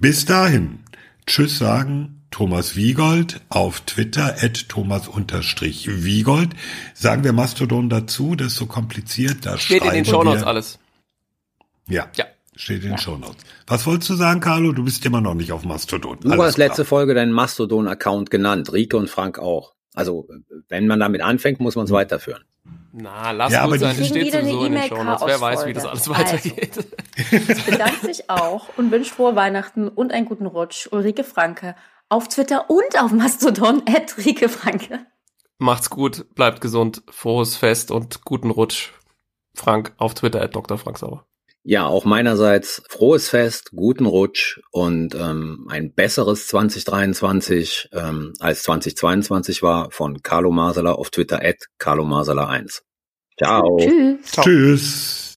Bis dahin. Tschüss sagen Thomas Wiegold auf Twitter at Thomas-Wiegold. Sagen wir Mastodon dazu, das ist so kompliziert. Da Steht in den Shownotes alles. Ja. Ja. Steht in den ja. Shownotes. Was wolltest du sagen, Carlo? Du bist immer noch nicht auf Mastodon. Du hast letzte Folge deinen Mastodon-Account genannt. Rike und Frank auch. Also, wenn man damit anfängt, muss man es hm. weiterführen. Na, lass ja, gut sein, das steht sowieso in den Shownotes. Wer weiß, wie das alles weitergeht. Also, bedankt sich auch und wünscht frohe Weihnachten und einen guten Rutsch. Ulrike Franke auf Twitter und auf Mastodon, at Rike Franke. Macht's gut, bleibt gesund, frohes Fest und guten Rutsch. Frank auf Twitter, at Dr. Frank Sauer. Ja, auch meinerseits frohes Fest, guten Rutsch und ähm, ein besseres 2023 ähm, als 2022 war von Carlo Masala auf Twitter at Carlo Masala 1. Ciao. Tschüss. Ciao. Tschüss.